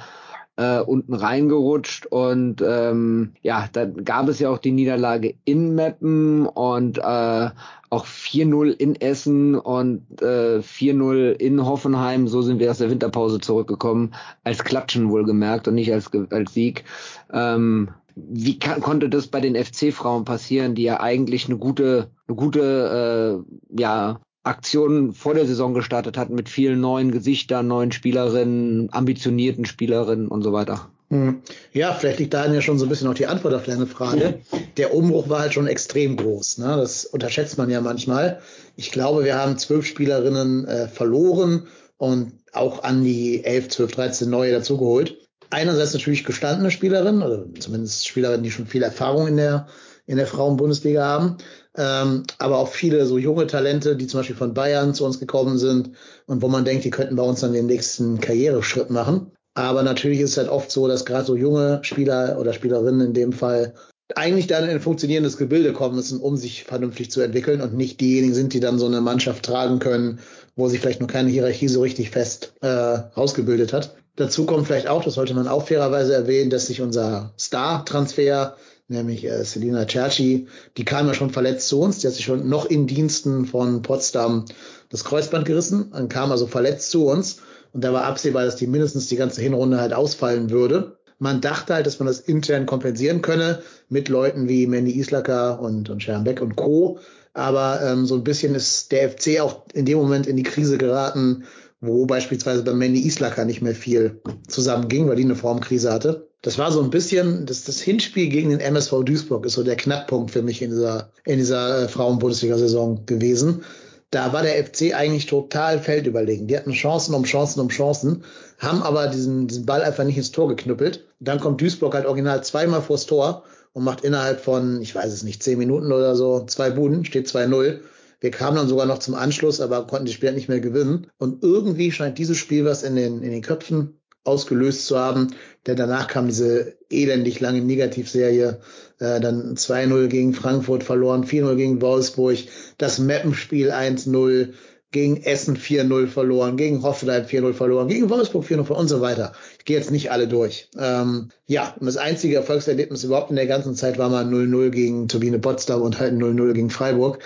äh, unten reingerutscht und ähm, ja, dann gab es ja auch die Niederlage in Meppen und äh, auch 4-0 in Essen und äh, 4-0 in Hoffenheim. So sind wir aus der Winterpause zurückgekommen, als Klatschen wohlgemerkt und nicht als, als Sieg. Ähm, wie kann, konnte das bei den FC-Frauen passieren, die ja eigentlich eine gute, eine gute äh, ja, Aktionen vor der Saison gestartet hat mit vielen neuen Gesichtern, neuen Spielerinnen, ambitionierten Spielerinnen und so weiter. Hm. Ja, vielleicht liegt darin ja schon so ein bisschen auch die Antwort auf deine Frage. Der Umbruch war halt schon extrem groß. Ne? Das unterschätzt man ja manchmal. Ich glaube, wir haben zwölf Spielerinnen äh, verloren und auch an die elf, zwölf, dreizehn neue dazugeholt. Einerseits natürlich gestandene Spielerinnen, oder zumindest Spielerinnen, die schon viel Erfahrung in der, in der Frauenbundesliga haben ähm, aber auch viele so junge Talente, die zum Beispiel von Bayern zu uns gekommen sind und wo man denkt, die könnten bei uns dann den nächsten Karriereschritt machen. Aber natürlich ist es halt oft so, dass gerade so junge Spieler oder Spielerinnen in dem Fall eigentlich dann in ein funktionierendes Gebilde kommen müssen, um sich vernünftig zu entwickeln und nicht diejenigen sind, die dann so eine Mannschaft tragen können, wo sich vielleicht noch keine Hierarchie so richtig fest äh, ausgebildet hat. Dazu kommt vielleicht auch, das sollte man auch fairerweise erwähnen, dass sich unser Star-Transfer nämlich äh, Selina Cerci, die kam ja schon verletzt zu uns, die hat sich schon noch in Diensten von Potsdam das Kreuzband gerissen, dann kam also verletzt zu uns und da war absehbar, dass die mindestens die ganze Hinrunde halt ausfallen würde. Man dachte halt, dass man das intern kompensieren könne mit Leuten wie Mandy Islacker und, und Sharon Beck und Co. Aber ähm, so ein bisschen ist der FC auch in dem Moment in die Krise geraten, wo beispielsweise bei Mandy Islacker nicht mehr viel zusammenging, weil die eine Formkrise hatte das war so ein bisschen, das, das Hinspiel gegen den MSV Duisburg ist so der Knackpunkt für mich in dieser, in dieser äh, Frauen-Bundesliga-Saison gewesen. Da war der FC eigentlich total feldüberlegen. Die hatten Chancen um Chancen um Chancen, haben aber diesen, diesen Ball einfach nicht ins Tor geknüppelt. Dann kommt Duisburg halt original zweimal vors Tor und macht innerhalb von, ich weiß es nicht, zehn Minuten oder so, zwei Buden, steht 2-0. Wir kamen dann sogar noch zum Anschluss, aber konnten die Spiel nicht mehr gewinnen. Und irgendwie scheint dieses Spiel was in den, in den Köpfen ausgelöst zu haben. Denn danach kam diese elendig lange Negativserie. Äh, dann 2-0 gegen Frankfurt verloren, 4-0 gegen Wolfsburg, das Mappenspiel 1-0, gegen Essen 4-0 verloren, gegen Hoffenheim 4-0 verloren, gegen Wolfsburg 4-0 verloren und so weiter. Ich gehe jetzt nicht alle durch. Ähm, ja, und das einzige Erfolgserlebnis überhaupt in der ganzen Zeit war mal 0-0 gegen Turbine Potsdam und halt 0-0 gegen Freiburg.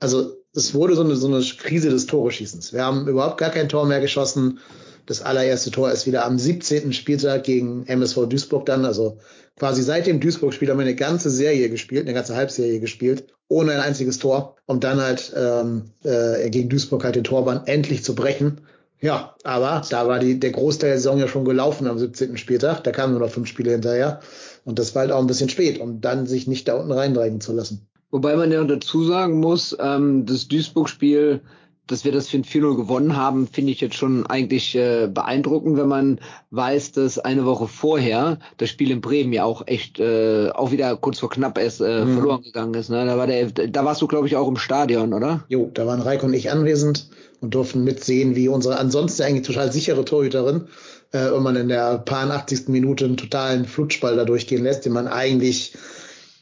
Also es wurde so eine, so eine Krise des Toreschießens. Wir haben überhaupt gar kein Tor mehr geschossen. Das allererste Tor ist wieder am 17. Spieltag gegen MSV Duisburg dann. Also quasi seit dem Duisburg-Spiel haben wir eine ganze Serie gespielt, eine ganze Halbserie gespielt, ohne ein einziges Tor, um dann halt ähm, äh, gegen Duisburg halt den Torbahn endlich zu brechen. Ja, aber da war die, der Großteil der Saison ja schon gelaufen am 17. Spieltag. Da kamen nur noch fünf Spiele hinterher. Und das war halt auch ein bisschen spät, um dann sich nicht da unten reindrängen zu lassen. Wobei man ja dazu sagen muss, ähm, das Duisburg-Spiel dass wir das für ein 4-0 gewonnen haben, finde ich jetzt schon eigentlich äh, beeindruckend, wenn man weiß, dass eine Woche vorher das Spiel in Bremen ja auch echt äh, auch wieder kurz vor knapp erst äh, mhm. verloren gegangen ist. Ne? Da, war der, da warst du, glaube ich, auch im Stadion, oder? Jo, da waren Reik und ich anwesend und durften mitsehen, wie unsere ansonsten eigentlich total sichere Torhüterin äh, wenn man in der paar 80. Minute einen totalen Flutschball da durchgehen lässt, den man eigentlich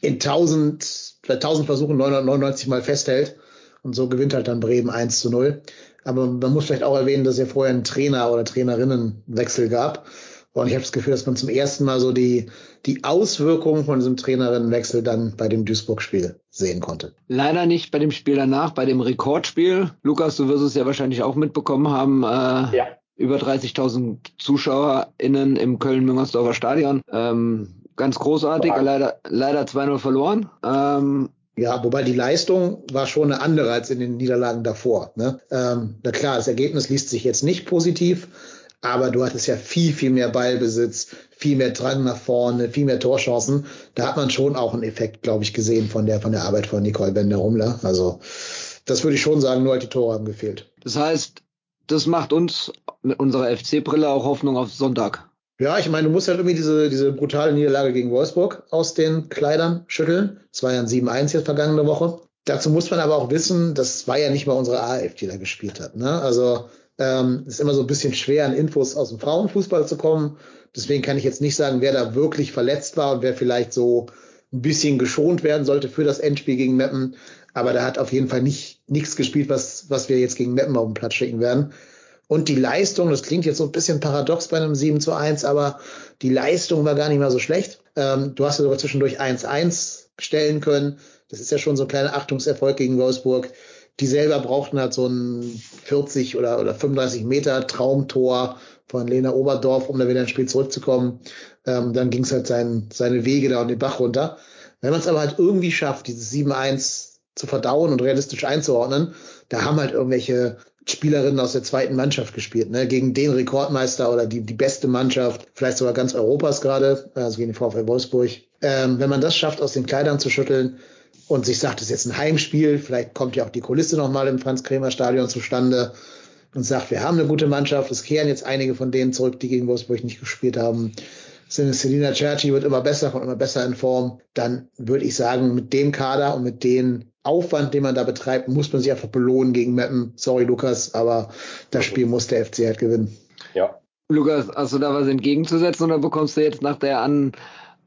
in 1000, bei 1000 Versuchen 999 Mal festhält und so gewinnt halt dann Bremen 1 zu 0. Aber man muss vielleicht auch erwähnen, dass es ja vorher einen Trainer oder Trainerinnenwechsel gab. Und ich habe das Gefühl, dass man zum ersten Mal so die, die Auswirkungen von diesem Trainerinnenwechsel dann bei dem Duisburg-Spiel sehen konnte. Leider nicht bei dem Spiel danach, bei dem Rekordspiel. Lukas, du wirst es ja wahrscheinlich auch mitbekommen haben. Äh, ja. Über 30.000 ZuschauerInnen im Köln-Müngersdorfer Stadion. Ähm, ganz großartig, leider, leider 2-0 verloren. Ähm, ja, wobei die Leistung war schon eine andere als in den Niederlagen davor. Ne? Ähm, na klar, das Ergebnis liest sich jetzt nicht positiv, aber du hattest ja viel, viel mehr Ballbesitz, viel mehr Drang nach vorne, viel mehr Torchancen. Da hat man schon auch einen Effekt, glaube ich, gesehen von der, von der Arbeit von Nicole Bender-Rumler. Also, das würde ich schon sagen, nur halt die Tore haben gefehlt. Das heißt, das macht uns mit unserer FC-Brille auch Hoffnung auf Sonntag. Ja, ich meine, du musst halt irgendwie diese, diese brutale Niederlage gegen Wolfsburg aus den Kleidern schütteln. Es war ja ein 7-1 jetzt vergangene Woche. Dazu muss man aber auch wissen, das war ja nicht mal unsere AF, die da gespielt hat. Ne? Also ähm, ist immer so ein bisschen schwer, an Infos aus dem Frauenfußball zu kommen. Deswegen kann ich jetzt nicht sagen, wer da wirklich verletzt war und wer vielleicht so ein bisschen geschont werden sollte für das Endspiel gegen Meppen. Aber da hat auf jeden Fall nicht nichts gespielt, was, was wir jetzt gegen Meppen auf den Platz schicken werden. Und die Leistung, das klingt jetzt so ein bisschen paradox bei einem 7 zu 1, aber die Leistung war gar nicht mal so schlecht. Ähm, du hast ja sogar zwischendurch 1-1 stellen können. Das ist ja schon so ein kleiner Achtungserfolg gegen Wolfsburg. Die selber brauchten halt so ein 40 oder, oder 35 Meter Traumtor von Lena Oberdorf, um da wieder ins Spiel zurückzukommen. Ähm, dann ging es halt sein, seine Wege da und den Bach runter. Wenn man es aber halt irgendwie schafft, dieses 7-1 zu verdauen und realistisch einzuordnen, da haben halt irgendwelche Spielerinnen aus der zweiten Mannschaft gespielt, ne? gegen den Rekordmeister oder die, die beste Mannschaft, vielleicht sogar ganz Europas gerade, also gegen den VfL Wolfsburg. Ähm, wenn man das schafft, aus den Kleidern zu schütteln und sich sagt, es ist jetzt ein Heimspiel, vielleicht kommt ja auch die Kulisse nochmal im Franz-Kremer-Stadion zustande und sagt, wir haben eine gute Mannschaft, es kehren jetzt einige von denen zurück, die gegen Wolfsburg nicht gespielt haben. Selina Cerci wird immer besser, kommt immer besser in Form. Dann würde ich sagen, mit dem Kader und mit den Aufwand, den man da betreibt, muss man sich einfach belohnen gegen Mappen. Sorry, Lukas, aber das Spiel muss der FC halt gewinnen. Ja. Lukas, hast du da was entgegenzusetzen oder bekommst du jetzt nach der An,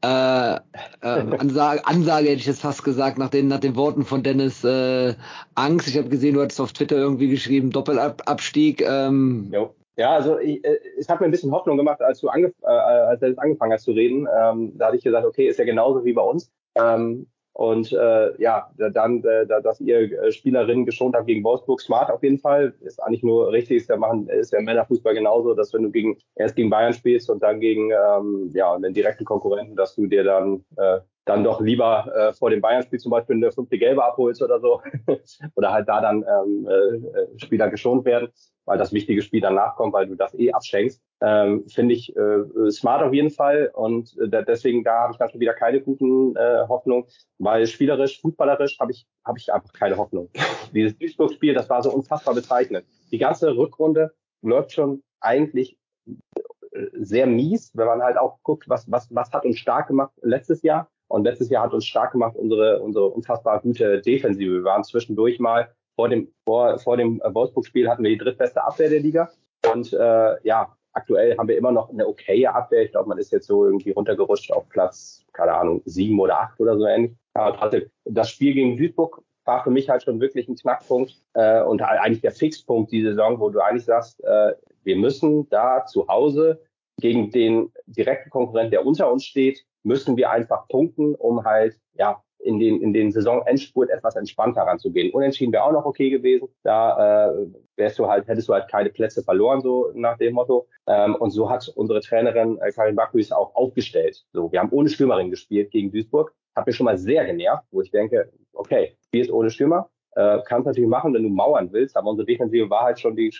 äh, äh, Ansage, Ansage, hätte ich jetzt fast gesagt, nach den, nach den Worten von Dennis äh, Angst? Ich habe gesehen, du hattest auf Twitter irgendwie geschrieben, Doppelabstieg. Ähm, jo. Ja, also ich, äh, es hat mir ein bisschen Hoffnung gemacht, als du angef äh, als du angefangen hast zu reden. Ähm, da hatte ich gesagt, okay, ist ja genauso wie bei uns. Ähm, und äh, ja, dann, äh, dass ihr äh, Spielerinnen geschont habt gegen Wolfsburg, smart auf jeden Fall. Ist eigentlich nur richtig, ist ja, machen, ist ja im Männerfußball genauso, dass wenn du gegen, erst gegen Bayern spielst und dann gegen ähm, ja, einen direkten Konkurrenten, dass du dir dann äh, dann doch lieber äh, vor dem Bayern-Spiel zum Beispiel eine fünfte Gelbe abholst oder so. (laughs) oder halt da dann ähm, äh, Spieler geschont werden weil das wichtige Spiel danach kommt, weil du das eh abschenkst. Ähm, Finde ich äh, smart auf jeden Fall und äh, deswegen da habe ich dann schon wieder keine guten äh, Hoffnung, weil spielerisch, fußballerisch habe ich habe ich einfach keine Hoffnung. (laughs) Dieses Duisburg-Spiel, das war so unfassbar bezeichnend. Die ganze Rückrunde läuft schon eigentlich äh, sehr mies, wenn man halt auch guckt, was was was hat uns stark gemacht letztes Jahr. Und letztes Jahr hat uns stark gemacht unsere unsere unfassbar gute Defensive. Wir waren zwischendurch mal vor dem, vor, vor dem Wolfsburg-Spiel hatten wir die drittbeste Abwehr der Liga. Und äh, ja, aktuell haben wir immer noch eine okaye Abwehr. Ich glaube, man ist jetzt so irgendwie runtergerutscht auf Platz, keine Ahnung, sieben oder acht oder so ähnlich. Aber das Spiel gegen Duisburg war für mich halt schon wirklich ein Knackpunkt äh, und eigentlich der Fixpunkt die Saison, wo du eigentlich sagst, äh, wir müssen da zu Hause gegen den direkten Konkurrent, der unter uns steht, müssen wir einfach punkten, um halt ja in den, in den Saisonendspurt etwas entspannter ranzugehen. Unentschieden wäre auch noch okay gewesen. Da äh, wärst du halt, hättest du halt keine Plätze verloren, so nach dem Motto. Ähm, und so hat unsere Trainerin äh, Karin Bakuis auch aufgestellt. So, wir haben ohne Stürmerin gespielt gegen Duisburg. Hat mir schon mal sehr genervt, wo ich denke, okay, spielst ohne Stürmer, äh, kannst natürlich machen, wenn du mauern willst, aber unsere Defensive war halt schon die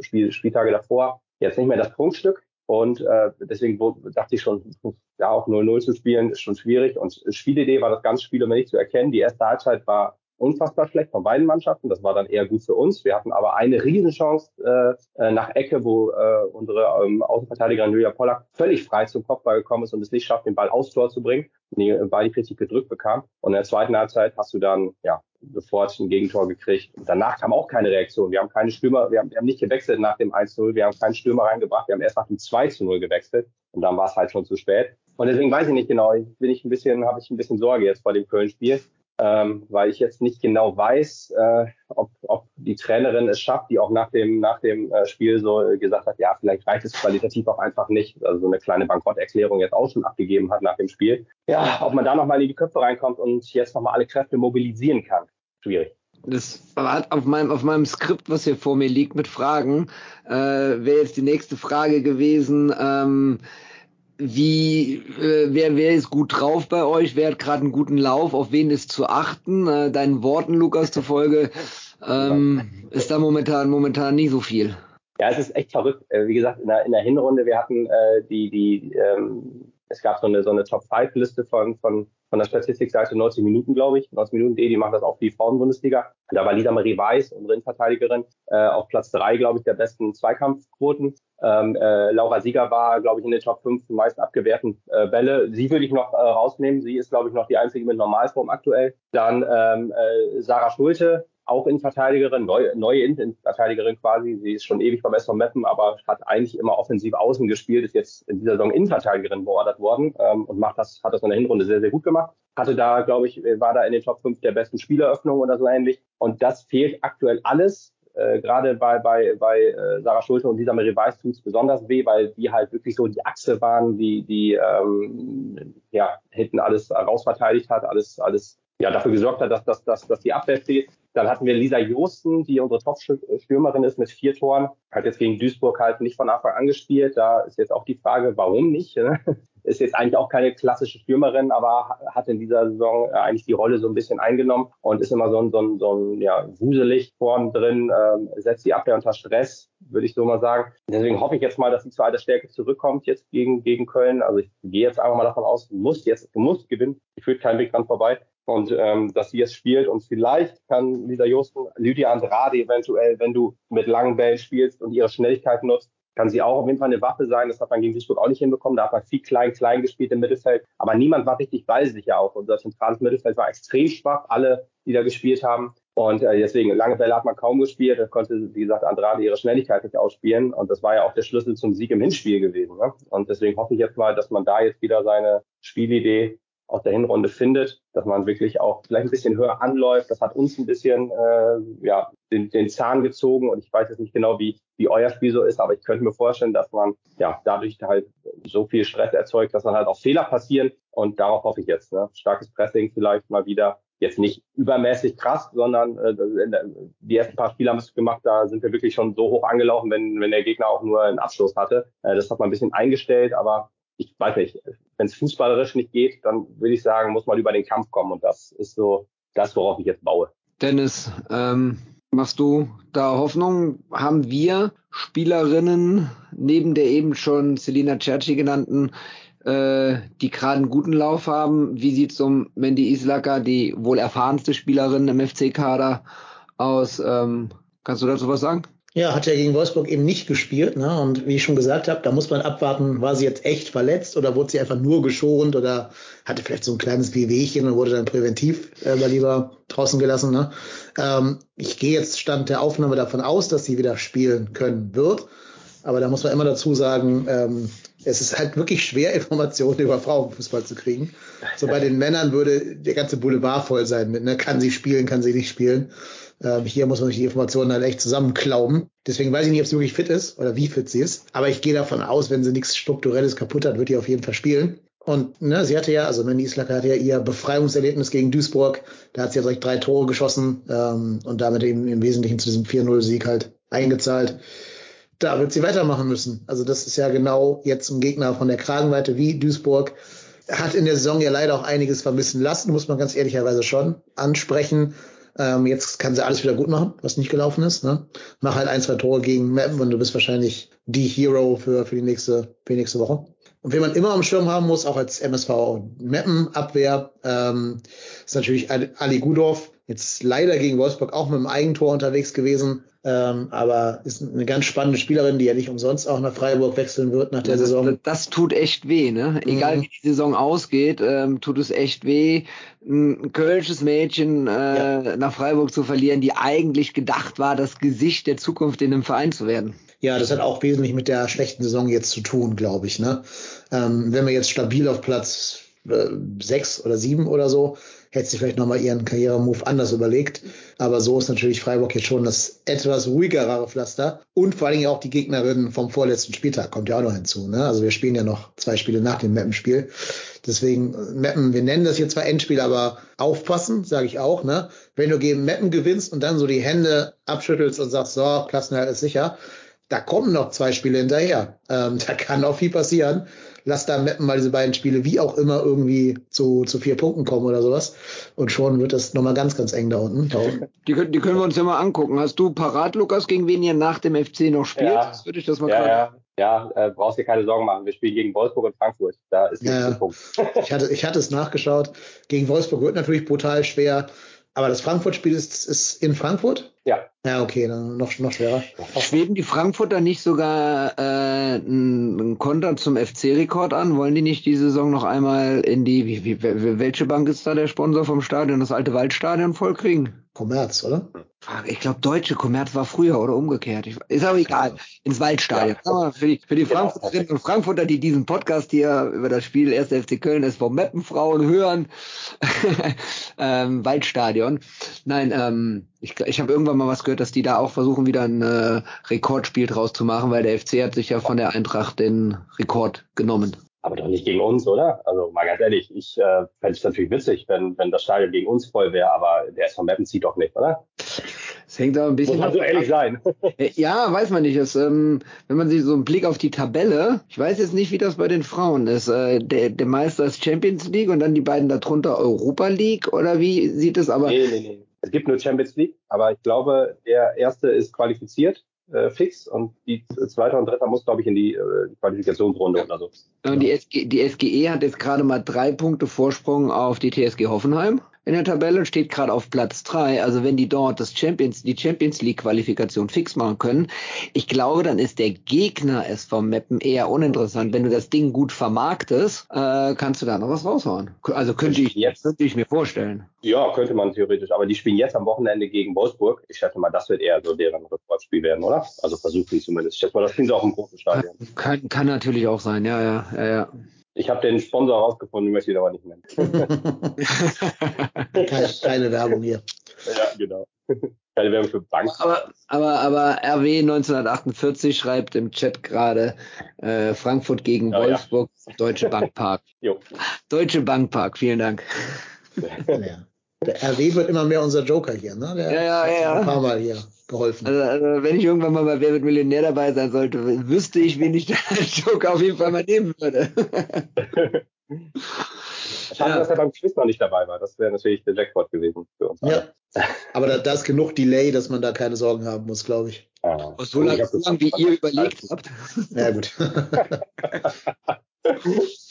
Spiel Spieltage davor jetzt nicht mehr das Prunkstück. Und äh, deswegen dachte ich schon, da auch 0-0 zu spielen, ist schon schwierig. Und Spielidee war das ganze Spiel um nicht zu erkennen. Die erste Halbzeit war unfassbar schlecht von beiden Mannschaften. Das war dann eher gut für uns. Wir hatten aber eine Riesenchance äh, äh, nach Ecke, wo äh, unsere ähm, Außenverteidigerin Julia Pollack völlig frei zum Kopfball gekommen ist und es nicht schafft, den Ball aufs Tor zu bringen, den Ball nicht richtig gedrückt bekam. Und in der zweiten Halbzeit hast du dann ja sofort ein Gegentor gekriegt. Und danach kam auch keine Reaktion. Wir haben keine Stürmer, wir haben, wir haben nicht gewechselt nach dem 1-0, wir haben keinen Stürmer reingebracht, wir haben erst nach dem 2-0 gewechselt und dann war es halt schon zu spät. Und deswegen weiß ich nicht genau, bin ich ein bisschen, habe ich ein bisschen Sorge jetzt vor dem Köln-Spiel ähm, weil ich jetzt nicht genau weiß, äh, ob, ob die Trainerin es schafft, die auch nach dem, nach dem äh, Spiel so gesagt hat, ja, vielleicht reicht es qualitativ auch einfach nicht. Also so eine kleine Bankrotterklärung jetzt auch schon abgegeben hat nach dem Spiel. Ja, ob man da nochmal in die Köpfe reinkommt und jetzt nochmal alle Kräfte mobilisieren kann. Schwierig. Das war auf meinem, auf meinem Skript, was hier vor mir liegt mit Fragen, äh, wäre jetzt die nächste Frage gewesen. Ähm, wie, äh, wer, wer ist gut drauf bei euch? Wer hat gerade einen guten Lauf? Auf wen ist zu achten? Äh, deinen Worten, Lukas, zufolge ähm, ist da momentan, momentan nicht so viel. Ja, es ist echt verrückt. Äh, wie gesagt, in der, in der Hinrunde, wir hatten äh, die, die, ähm, es gab so eine, so eine Top-5-Liste von, von, von der Statistikseite 90 Minuten, glaube ich. 90 Minuten, die machen das auch für die Frauenbundesliga. Da war Lisa Marie Weiß, unsere Innenverteidigerin, äh, auf Platz drei, glaube ich, der besten Zweikampfquoten. Ähm, äh, Laura Sieger war, glaube ich, in den Top 5 meist abgewehrten äh, Bälle. Sie würde ich noch äh, rausnehmen. Sie ist, glaube ich, noch die einzige mit Normalform aktuell. Dann ähm, äh, Sarah Schulte, auch Innenverteidigerin, neue, neue Innenverteidigerin quasi. Sie ist schon ewig beim SV Meppen, aber hat eigentlich immer offensiv außen gespielt, ist jetzt in dieser Saison Innenverteidigerin beordert worden ähm, und macht das, hat das in der Hinrunde sehr, sehr gut gemacht. Hatte da, glaube ich, war da in den Top 5 der besten Spieleröffnung oder so ähnlich. Und das fehlt aktuell alles äh, gerade bei, bei, bei äh, Sarah Schulte und Lisa Marie Weiß tut es besonders weh, weil die halt wirklich so die Achse waren, die, die ähm, ja, hinten alles rausverteidigt hat, alles, alles ja, dafür gesorgt hat, dass, dass, dass, dass die Abwehr steht. Dann hatten wir Lisa Josten, die unsere Top-Stürmerin ist mit vier Toren, hat jetzt gegen Duisburg halt nicht von Anfang an gespielt. Da ist jetzt auch die Frage, warum nicht? Ne? (laughs) ist jetzt eigentlich auch keine klassische Stürmerin, aber hat in dieser Saison äh, eigentlich die Rolle so ein bisschen eingenommen und ist immer so ein, so ein, so ein ja, wuselig vorn drin, ähm, setzt die Abwehr unter Stress, würde ich so mal sagen. Deswegen hoffe ich jetzt mal, dass sie zu alter Stärke zurückkommt jetzt gegen, gegen Köln. Also ich gehe jetzt einfach mal davon aus, muss jetzt, muss gewinnen. Ich führt keinen Weg dran vorbei. Und ähm, dass sie jetzt spielt und vielleicht kann Lisa Josten, Lydia Andrade eventuell, wenn du mit langen Bällen spielst und ihre Schnelligkeit nutzt, kann sie auch auf jeden Fall eine Waffe sein. Das hat man gegen Duisburg auch nicht hinbekommen. Da hat man viel klein, klein gespielt im Mittelfeld. Aber niemand war richtig ballsicher auch. Unser zentrales Mittelfeld war extrem schwach, alle, die da gespielt haben. Und äh, deswegen, lange Bälle hat man kaum gespielt. Da konnte, wie gesagt, Andrade ihre Schnelligkeit nicht ausspielen. Und das war ja auch der Schlüssel zum Sieg im Hinspiel gewesen. Ne? Und deswegen hoffe ich jetzt mal, dass man da jetzt wieder seine Spielidee aus der Hinrunde findet, dass man wirklich auch vielleicht ein bisschen höher anläuft. Das hat uns ein bisschen äh, ja, den, den Zahn gezogen und ich weiß jetzt nicht genau, wie, wie euer Spiel so ist, aber ich könnte mir vorstellen, dass man ja dadurch halt so viel Stress erzeugt, dass dann halt auch Fehler passieren und darauf hoffe ich jetzt. Ne? Starkes Pressing vielleicht mal wieder. Jetzt nicht übermäßig krass, sondern äh, die ersten paar Spiele haben es gemacht, da sind wir wirklich schon so hoch angelaufen, wenn, wenn der Gegner auch nur einen Abschluss hatte. Äh, das hat man ein bisschen eingestellt, aber ich weiß nicht, wenn es fußballerisch nicht geht, dann würde ich sagen, muss man über den Kampf kommen. Und das ist so das, worauf ich jetzt baue. Dennis, ähm, machst du da Hoffnung? Haben wir Spielerinnen neben der eben schon Selina Cerci genannten, äh, die gerade einen guten Lauf haben? Wie sieht es um Mandy Islacker, die wohl erfahrenste Spielerin im FC-Kader aus? Ähm, kannst du dazu was sagen? Ja, hat ja gegen Wolfsburg eben nicht gespielt. Ne? Und wie ich schon gesagt habe, da muss man abwarten, war sie jetzt echt verletzt oder wurde sie einfach nur geschont oder hatte vielleicht so ein kleines Wehwehchen und wurde dann präventiv äh, lieber draußen gelassen. Ne? Ähm, ich gehe jetzt Stand der Aufnahme davon aus, dass sie wieder spielen können wird. Aber da muss man immer dazu sagen, ähm, es ist halt wirklich schwer, (laughs) Informationen über Frauenfußball zu kriegen. So bei den Männern würde der ganze Boulevard voll sein mit, ne? kann sie spielen, kann sie nicht spielen. Ähm, hier muss man sich die Informationen halt echt zusammenklauben. Deswegen weiß ich nicht, ob sie wirklich fit ist oder wie fit sie ist. Aber ich gehe davon aus, wenn sie nichts Strukturelles kaputt hat, wird die auf jeden Fall spielen. Und ne, sie hatte ja, also Mandy Islacker hatte ja ihr Befreiungserlebnis gegen Duisburg. Da hat sie ja direkt drei Tore geschossen ähm, und damit eben im Wesentlichen zu diesem 4-0-Sieg halt eingezahlt. Da wird sie weitermachen müssen. Also das ist ja genau jetzt ein Gegner von der Kragenweite wie Duisburg. Hat in der Saison ja leider auch einiges vermissen lassen, muss man ganz ehrlicherweise schon ansprechen. Ähm, jetzt kann sie alles wieder gut machen, was nicht gelaufen ist. Ne? Mach halt ein, zwei Tore gegen Mappen und du bist wahrscheinlich die Hero für, für, die, nächste, für die nächste Woche. Und wen man immer am Schirm haben muss, auch als MSV Mappen-Abwehr, ähm, ist natürlich Ali Gudorf. Jetzt leider gegen Wolfsburg auch mit dem Eigentor unterwegs gewesen. Ähm, aber ist eine ganz spannende Spielerin, die ja nicht umsonst auch nach Freiburg wechseln wird nach der das, Saison. Das tut echt weh, ne? Egal mhm. wie die Saison ausgeht, ähm, tut es echt weh, ein kölsches Mädchen äh, ja. nach Freiburg zu verlieren, die eigentlich gedacht war, das Gesicht der Zukunft in einem Verein zu werden. Ja, das hat auch wesentlich mit der schlechten Saison jetzt zu tun, glaube ich. Ne? Ähm, wenn wir jetzt stabil auf Platz äh, sechs oder sieben oder so, hätte sie vielleicht nochmal ihren Karrieremove anders überlegt. Aber so ist natürlich Freiburg jetzt schon das etwas ruhigere Pflaster. Und vor allen Dingen auch die Gegnerin vom vorletzten Spieltag kommt ja auch noch hinzu. Ne? Also wir spielen ja noch zwei Spiele nach dem Mappenspiel. Deswegen, Mappen, wir nennen das hier zwar Endspiel, aber aufpassen, sage ich auch. Ne? Wenn du gegen Mappen gewinnst und dann so die Hände abschüttelst und sagst, so, Klassenerhalt ist sicher, da kommen noch zwei Spiele hinterher. Ähm, da kann auch viel passieren. Lass da Mappen mal diese beiden Spiele wie auch immer irgendwie zu, zu vier Punkten kommen oder sowas. Und schon wird das nochmal ganz, ganz eng da unten. Die, die können wir uns ja mal angucken. Hast du parat, Lukas, gegen wen ihr nach dem FC noch spielt? Ja, das würde ich das mal ja, ja. Ja, äh, brauchst dir keine Sorgen machen. Wir spielen gegen Wolfsburg und Frankfurt. Da ist ja, der Punkt. ich, hatte, ich hatte es nachgeschaut. Gegen Wolfsburg wird natürlich brutal schwer. Aber das Frankfurt-Spiel ist, ist in Frankfurt? Ja. Ja, okay, dann noch, noch schwerer. Schweben die Frankfurter nicht sogar äh, einen Konter zum FC-Rekord an? Wollen die nicht die Saison noch einmal in die, wie, wie, welche Bank ist da der Sponsor vom Stadion, das alte Waldstadion vollkriegen? Kommerz, oder? Ich glaube, Deutsche Kommerz war früher oder umgekehrt. Ich, ist aber egal. Ins Waldstadion. Ja. Für die, für die genau. Frankfurterinnen und Frankfurter, die diesen Podcast hier über das Spiel 1. FC Köln SV Meppenfrauen hören, (laughs) ähm, Waldstadion. Nein, ähm, ich, ich habe irgendwann mal was gehört, dass die da auch versuchen, wieder ein äh, Rekordspiel draus zu machen, weil der FC hat sich ja von der Eintracht den Rekord genommen. Aber doch nicht gegen uns, oder? Also mal ganz ehrlich, ich äh, fände es natürlich witzig, wenn, wenn das Stadion gegen uns voll wäre, aber der SV Meppen zieht doch nicht, oder? Es hängt aber ein bisschen. Muss man so ehrlich sein. ja, weiß man nicht. Das, ähm, wenn man sich so einen Blick auf die Tabelle, ich weiß jetzt nicht, wie das bei den Frauen ist. Äh, der, der Meister ist Champions League und dann die beiden darunter Europa League oder wie sieht es aber? Nee, nee, nee. Es gibt nur Champions League, aber ich glaube, der erste ist qualifiziert äh, fix und die zweite und dritte muss, glaube ich, in die äh, Qualifikationsrunde oder so. Und die, SG, die SGE hat jetzt gerade mal drei Punkte Vorsprung auf die TSG Hoffenheim in der Tabelle steht gerade auf Platz drei. Also wenn die dort das Champions, die Champions League Qualifikation fix machen können, ich glaube, dann ist der Gegner SV Meppen eher uninteressant. Wenn du das Ding gut vermarktest, äh, kannst du da noch was raushauen. Also könnte ich, jetzt, könnte ich mir vorstellen. Ja, könnte man theoretisch. Aber die spielen jetzt am Wochenende gegen Wolfsburg. Ich schätze mal, das wird eher so deren Rekordspiel werden, oder? Also versuchen sie zumindest. Ich schätze mal, das spielen sie auch im großen Stadion. Kann, kann natürlich auch sein, ja, ja, ja, ja. Ich habe den Sponsor rausgefunden, ich möchte ihn aber nicht nennen. (laughs) keine, keine Werbung hier. Ja, genau. Keine Werbung für Bank. Aber, aber, aber RW 1948 schreibt im Chat gerade äh, Frankfurt gegen ja, Wolfsburg, ja. Deutsche Bankpark. jo. Deutsche Bankpark, vielen Dank. Ja. (laughs) Der RW wird immer mehr unser Joker hier, ne? Der ja, ja, ja. Ein paar Mal hier geholfen. Also, also, wenn ich irgendwann mal bei Wer wird Millionär dabei sein sollte, wüsste ich, wen ich da (laughs) als Joker auf jeden Fall mal nehmen würde. Schade, ja. dass er beim Quiz noch nicht dabei war. Das wäre natürlich der Jackpot gewesen für uns. Ja. Aber da, da, ist genug Delay, dass man da keine Sorgen haben muss, glaube ich. Ah. So lange, wie ihr überlegt habt. Ja, gut. (laughs) (laughs)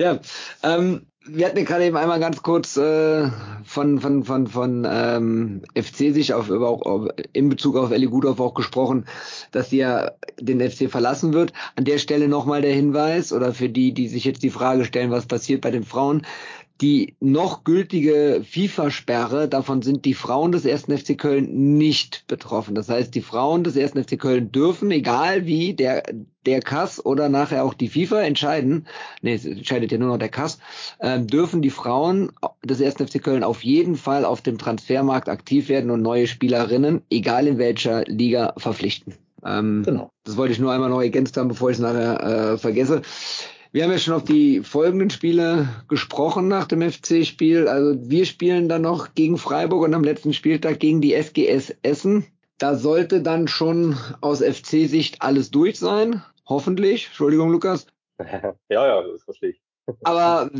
ja, ähm, wir hatten gerade eben einmal ganz kurz äh, von von von von ähm, FC sich auf, auch auf, in Bezug auf Ellie Gudorf auch gesprochen, dass sie ja den FC verlassen wird. An der Stelle nochmal der Hinweis oder für die, die sich jetzt die Frage stellen, was passiert bei den Frauen die noch gültige FIFA-Sperre, davon sind die Frauen des 1. FC Köln nicht betroffen. Das heißt, die Frauen des 1. FC Köln dürfen, egal wie der, der Kass oder nachher auch die FIFA entscheiden, nee, es entscheidet ja nur noch der Kass, äh, dürfen die Frauen des 1. FC Köln auf jeden Fall auf dem Transfermarkt aktiv werden und neue Spielerinnen, egal in welcher Liga, verpflichten. Ähm, genau. Das wollte ich nur einmal noch ergänzt haben, bevor ich es nachher äh, vergesse. Wir haben ja schon auf die folgenden Spiele gesprochen nach dem FC-Spiel. Also wir spielen dann noch gegen Freiburg und am letzten Spieltag gegen die SGS Essen. Da sollte dann schon aus FC-Sicht alles durch sein. Hoffentlich. Entschuldigung, Lukas. (laughs) ja, ja, das verstehe ich. Aber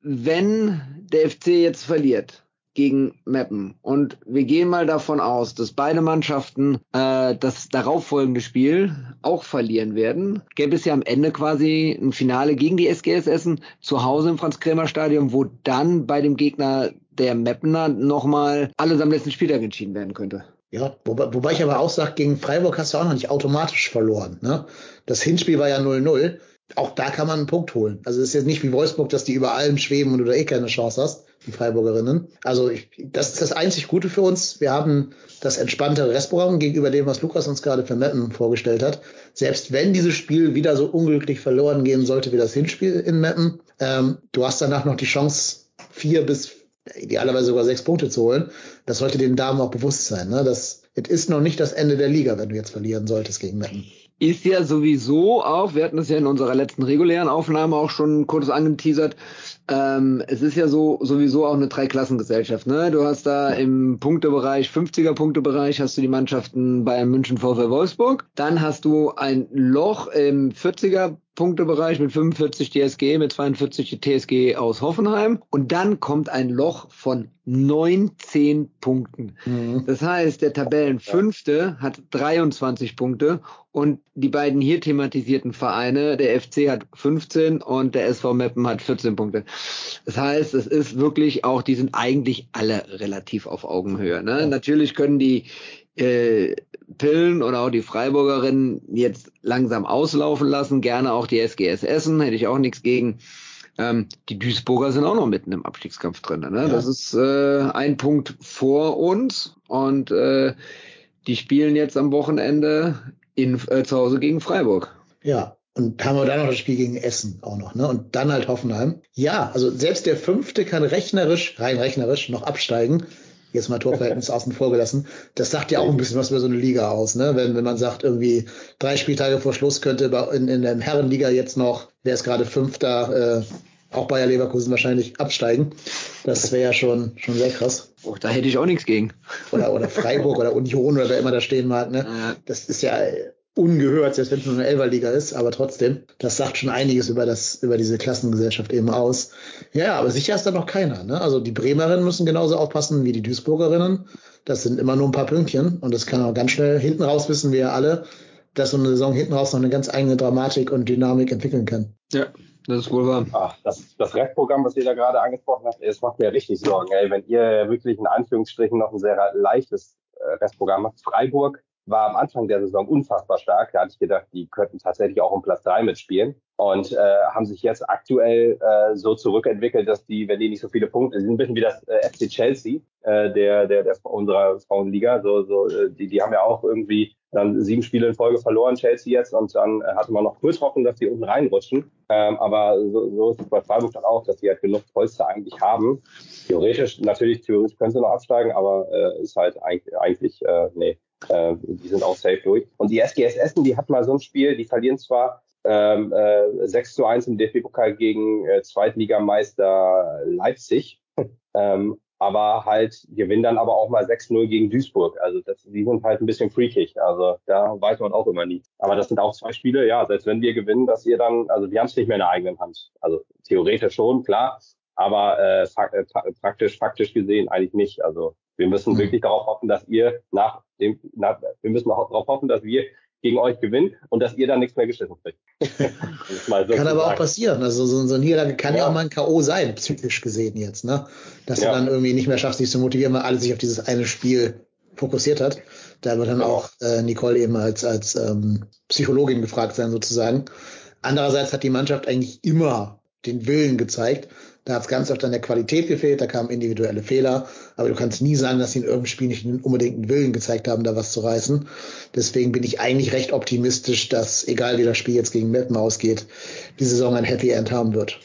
wenn der FC jetzt verliert gegen Meppen und wir gehen mal davon aus, dass beide Mannschaften äh, das darauffolgende Spiel auch verlieren werden, gäbe es ja am Ende quasi ein Finale gegen die SGS Essen zu Hause im Franz-Kremer-Stadion, wo dann bei dem Gegner der Meppener nochmal alles am letzten Spieltag entschieden werden könnte. Ja, wobei, wobei ich aber auch sage, gegen Freiburg hast du auch noch nicht automatisch verloren. Ne? Das Hinspiel war ja 0-0. Auch da kann man einen Punkt holen. Also es ist jetzt nicht wie Wolfsburg, dass die über allem schweben und du da eh keine Chance hast, die Freiburgerinnen. Also ich, das ist das einzig Gute für uns. Wir haben das entspanntere Restprogramm gegenüber dem, was Lukas uns gerade für Meppen vorgestellt hat. Selbst wenn dieses Spiel wieder so unglücklich verloren gehen sollte wie das Hinspiel in Meppen, ähm, du hast danach noch die Chance, vier bis idealerweise sogar sechs Punkte zu holen. Das sollte den Damen auch bewusst sein. Ne? Das es ist noch nicht das Ende der Liga, wenn du jetzt verlieren solltest gegen Meppen. Ist ja sowieso auch, wir hatten es ja in unserer letzten regulären Aufnahme auch schon kurz angeteasert, ähm, es ist ja so sowieso auch eine Dreiklassengesellschaft. Ne? Du hast da im Punktebereich, 50er Punktebereich, hast du die Mannschaften Bayern München, VfL Wolfsburg. Dann hast du ein Loch im 40er Punktebereich mit 45 DSG, mit 42 die TSG aus Hoffenheim. Und dann kommt ein Loch von 19 Punkten. Mhm. Das heißt, der Tabellenfünfte hat 23 Punkte und die beiden hier thematisierten Vereine, der FC hat 15 und der SV Meppen hat 14 Punkte. Das heißt, es ist wirklich auch, die sind eigentlich alle relativ auf Augenhöhe. Ne? Ja. Natürlich können die äh, Pillen oder auch die Freiburgerinnen jetzt langsam auslaufen lassen, gerne auch die SGS Essen, hätte ich auch nichts gegen. Ähm, die Duisburger sind auch noch mitten im Abstiegskampf drin. Ne? Ja. Das ist äh, ein Punkt vor uns und äh, die spielen jetzt am Wochenende in, äh, zu Hause gegen Freiburg. Ja, und haben wir dann noch das Spiel gegen Essen auch noch, ne? Und dann halt Hoffenheim. Ja, also selbst der Fünfte kann rechnerisch, rein rechnerisch, noch absteigen jetzt mal Torverhältnis (laughs) außen vor gelassen. Das sagt ja auch ein bisschen was über so eine Liga aus, ne? Wenn, wenn man sagt, irgendwie drei Spieltage vor Schluss könnte in, in der Herrenliga jetzt noch, wer ist gerade Fünfter, äh, auch Bayer Leverkusen wahrscheinlich absteigen. Das wäre ja schon, schon sehr krass. Oh, da hätte ich auch nichts gegen. Oder, oder Freiburg oder Union oder wer immer da stehen mag, ne? Das ist ja ungehört, selbst wenn es nur eine Elferliga ist, aber trotzdem, das sagt schon einiges über das, über diese Klassengesellschaft eben aus. Ja, aber sicher ist da noch keiner, ne? Also die Bremerinnen müssen genauso aufpassen wie die Duisburgerinnen. Das sind immer nur ein paar Pünktchen und das kann auch ganz schnell hinten raus wissen wir ja alle, dass so eine Saison hinten raus noch eine ganz eigene Dramatik und Dynamik entwickeln kann. Ja, das ist wohl wahr. Ach, das, das Restprogramm, was ihr da gerade angesprochen habt, es macht mir richtig Sorgen, ey. Wenn ihr wirklich in Anführungsstrichen noch ein sehr leichtes äh, Restprogramm habt, Freiburg, war am Anfang der Saison unfassbar stark. Da hatte ich gedacht, die könnten tatsächlich auch um Platz drei mitspielen und äh, haben sich jetzt aktuell äh, so zurückentwickelt, dass die, wenn die nicht so viele Punkte, sind ein bisschen wie das äh, FC Chelsea, äh, der, der, der unserer Frauenliga, so, so, äh, die, die haben ja auch irgendwie dann sieben Spiele in Folge verloren, Chelsea jetzt, und dann äh, hatte man noch kurz hoffen, dass die unten reinrutschen. Ähm, aber so, so ist es bei Freiburg dann auch, dass die halt genug Polster eigentlich haben. Theoretisch, natürlich, theoretisch können sie noch absteigen, aber äh, ist halt eigentlich, eigentlich äh, nee, äh, die sind auch safe durch. Und die SGS Essen, die hat mal so ein Spiel, die verlieren zwar ähm, äh, 6 zu 1 im DFB-Pokal gegen äh, Zweitligameister Leipzig, (laughs) ähm, aber halt gewinnen dann aber auch mal 6-0 gegen Duisburg. Also das, die sind halt ein bisschen freakig. Also da weiß man auch immer nie. Aber das sind auch zwei Spiele, ja, selbst wenn wir gewinnen, dass ihr dann, also wir haben es nicht mehr in der eigenen Hand. Also theoretisch schon, klar, aber äh, äh praktisch, faktisch gesehen eigentlich nicht. Also wir müssen mhm. wirklich darauf hoffen, dass ihr nach dem, nach, wir müssen darauf hoffen, dass wir gegen euch gewinnen und dass ihr dann nichts mehr geschissen kriegt. (laughs) so kann aber auch passieren. Also so, so ein Niederlage kann ja. ja. auch mal ein K.O. sein, psychisch gesehen jetzt, ne? Dass ja. du dann irgendwie nicht mehr schaffst, dich zu motivieren, weil alles sich auf dieses eine Spiel fokussiert hat. Da wird dann auch äh, Nicole eben als, als ähm, Psychologin gefragt sein, sozusagen. Andererseits hat die Mannschaft eigentlich immer den Willen gezeigt, da hat es ganz oft an der Qualität gefehlt, da kamen individuelle Fehler, aber du kannst nie sagen, dass sie in irgendeinem Spiel nicht den unbedingten Willen gezeigt haben, da was zu reißen. Deswegen bin ich eigentlich recht optimistisch, dass, egal wie das Spiel jetzt gegen Metten ausgeht, die Saison ein Happy End haben wird.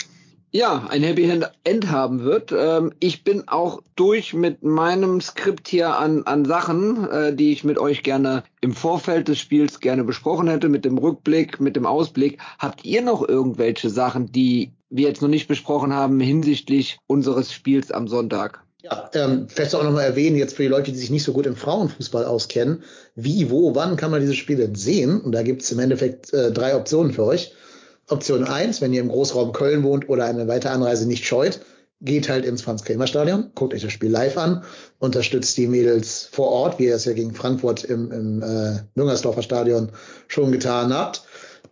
Ja, ein Happy End haben wird. Ähm, ich bin auch durch mit meinem Skript hier an, an Sachen, äh, die ich mit euch gerne im Vorfeld des Spiels gerne besprochen hätte, mit dem Rückblick, mit dem Ausblick. Habt ihr noch irgendwelche Sachen, die wir jetzt noch nicht besprochen haben hinsichtlich unseres Spiels am Sonntag. Ja, ähm, vielleicht auch nochmal erwähnen, jetzt für die Leute, die sich nicht so gut im Frauenfußball auskennen, wie, wo, wann kann man diese Spiele sehen? Und da gibt es im Endeffekt äh, drei Optionen für euch. Option eins, wenn ihr im Großraum Köln wohnt oder eine weitere Anreise nicht scheut, geht halt ins Franz-Kremer-Stadion, guckt euch das Spiel live an, unterstützt die Mädels vor Ort, wie ihr es ja gegen Frankfurt im, im äh, Müngersdorfer Stadion schon getan habt.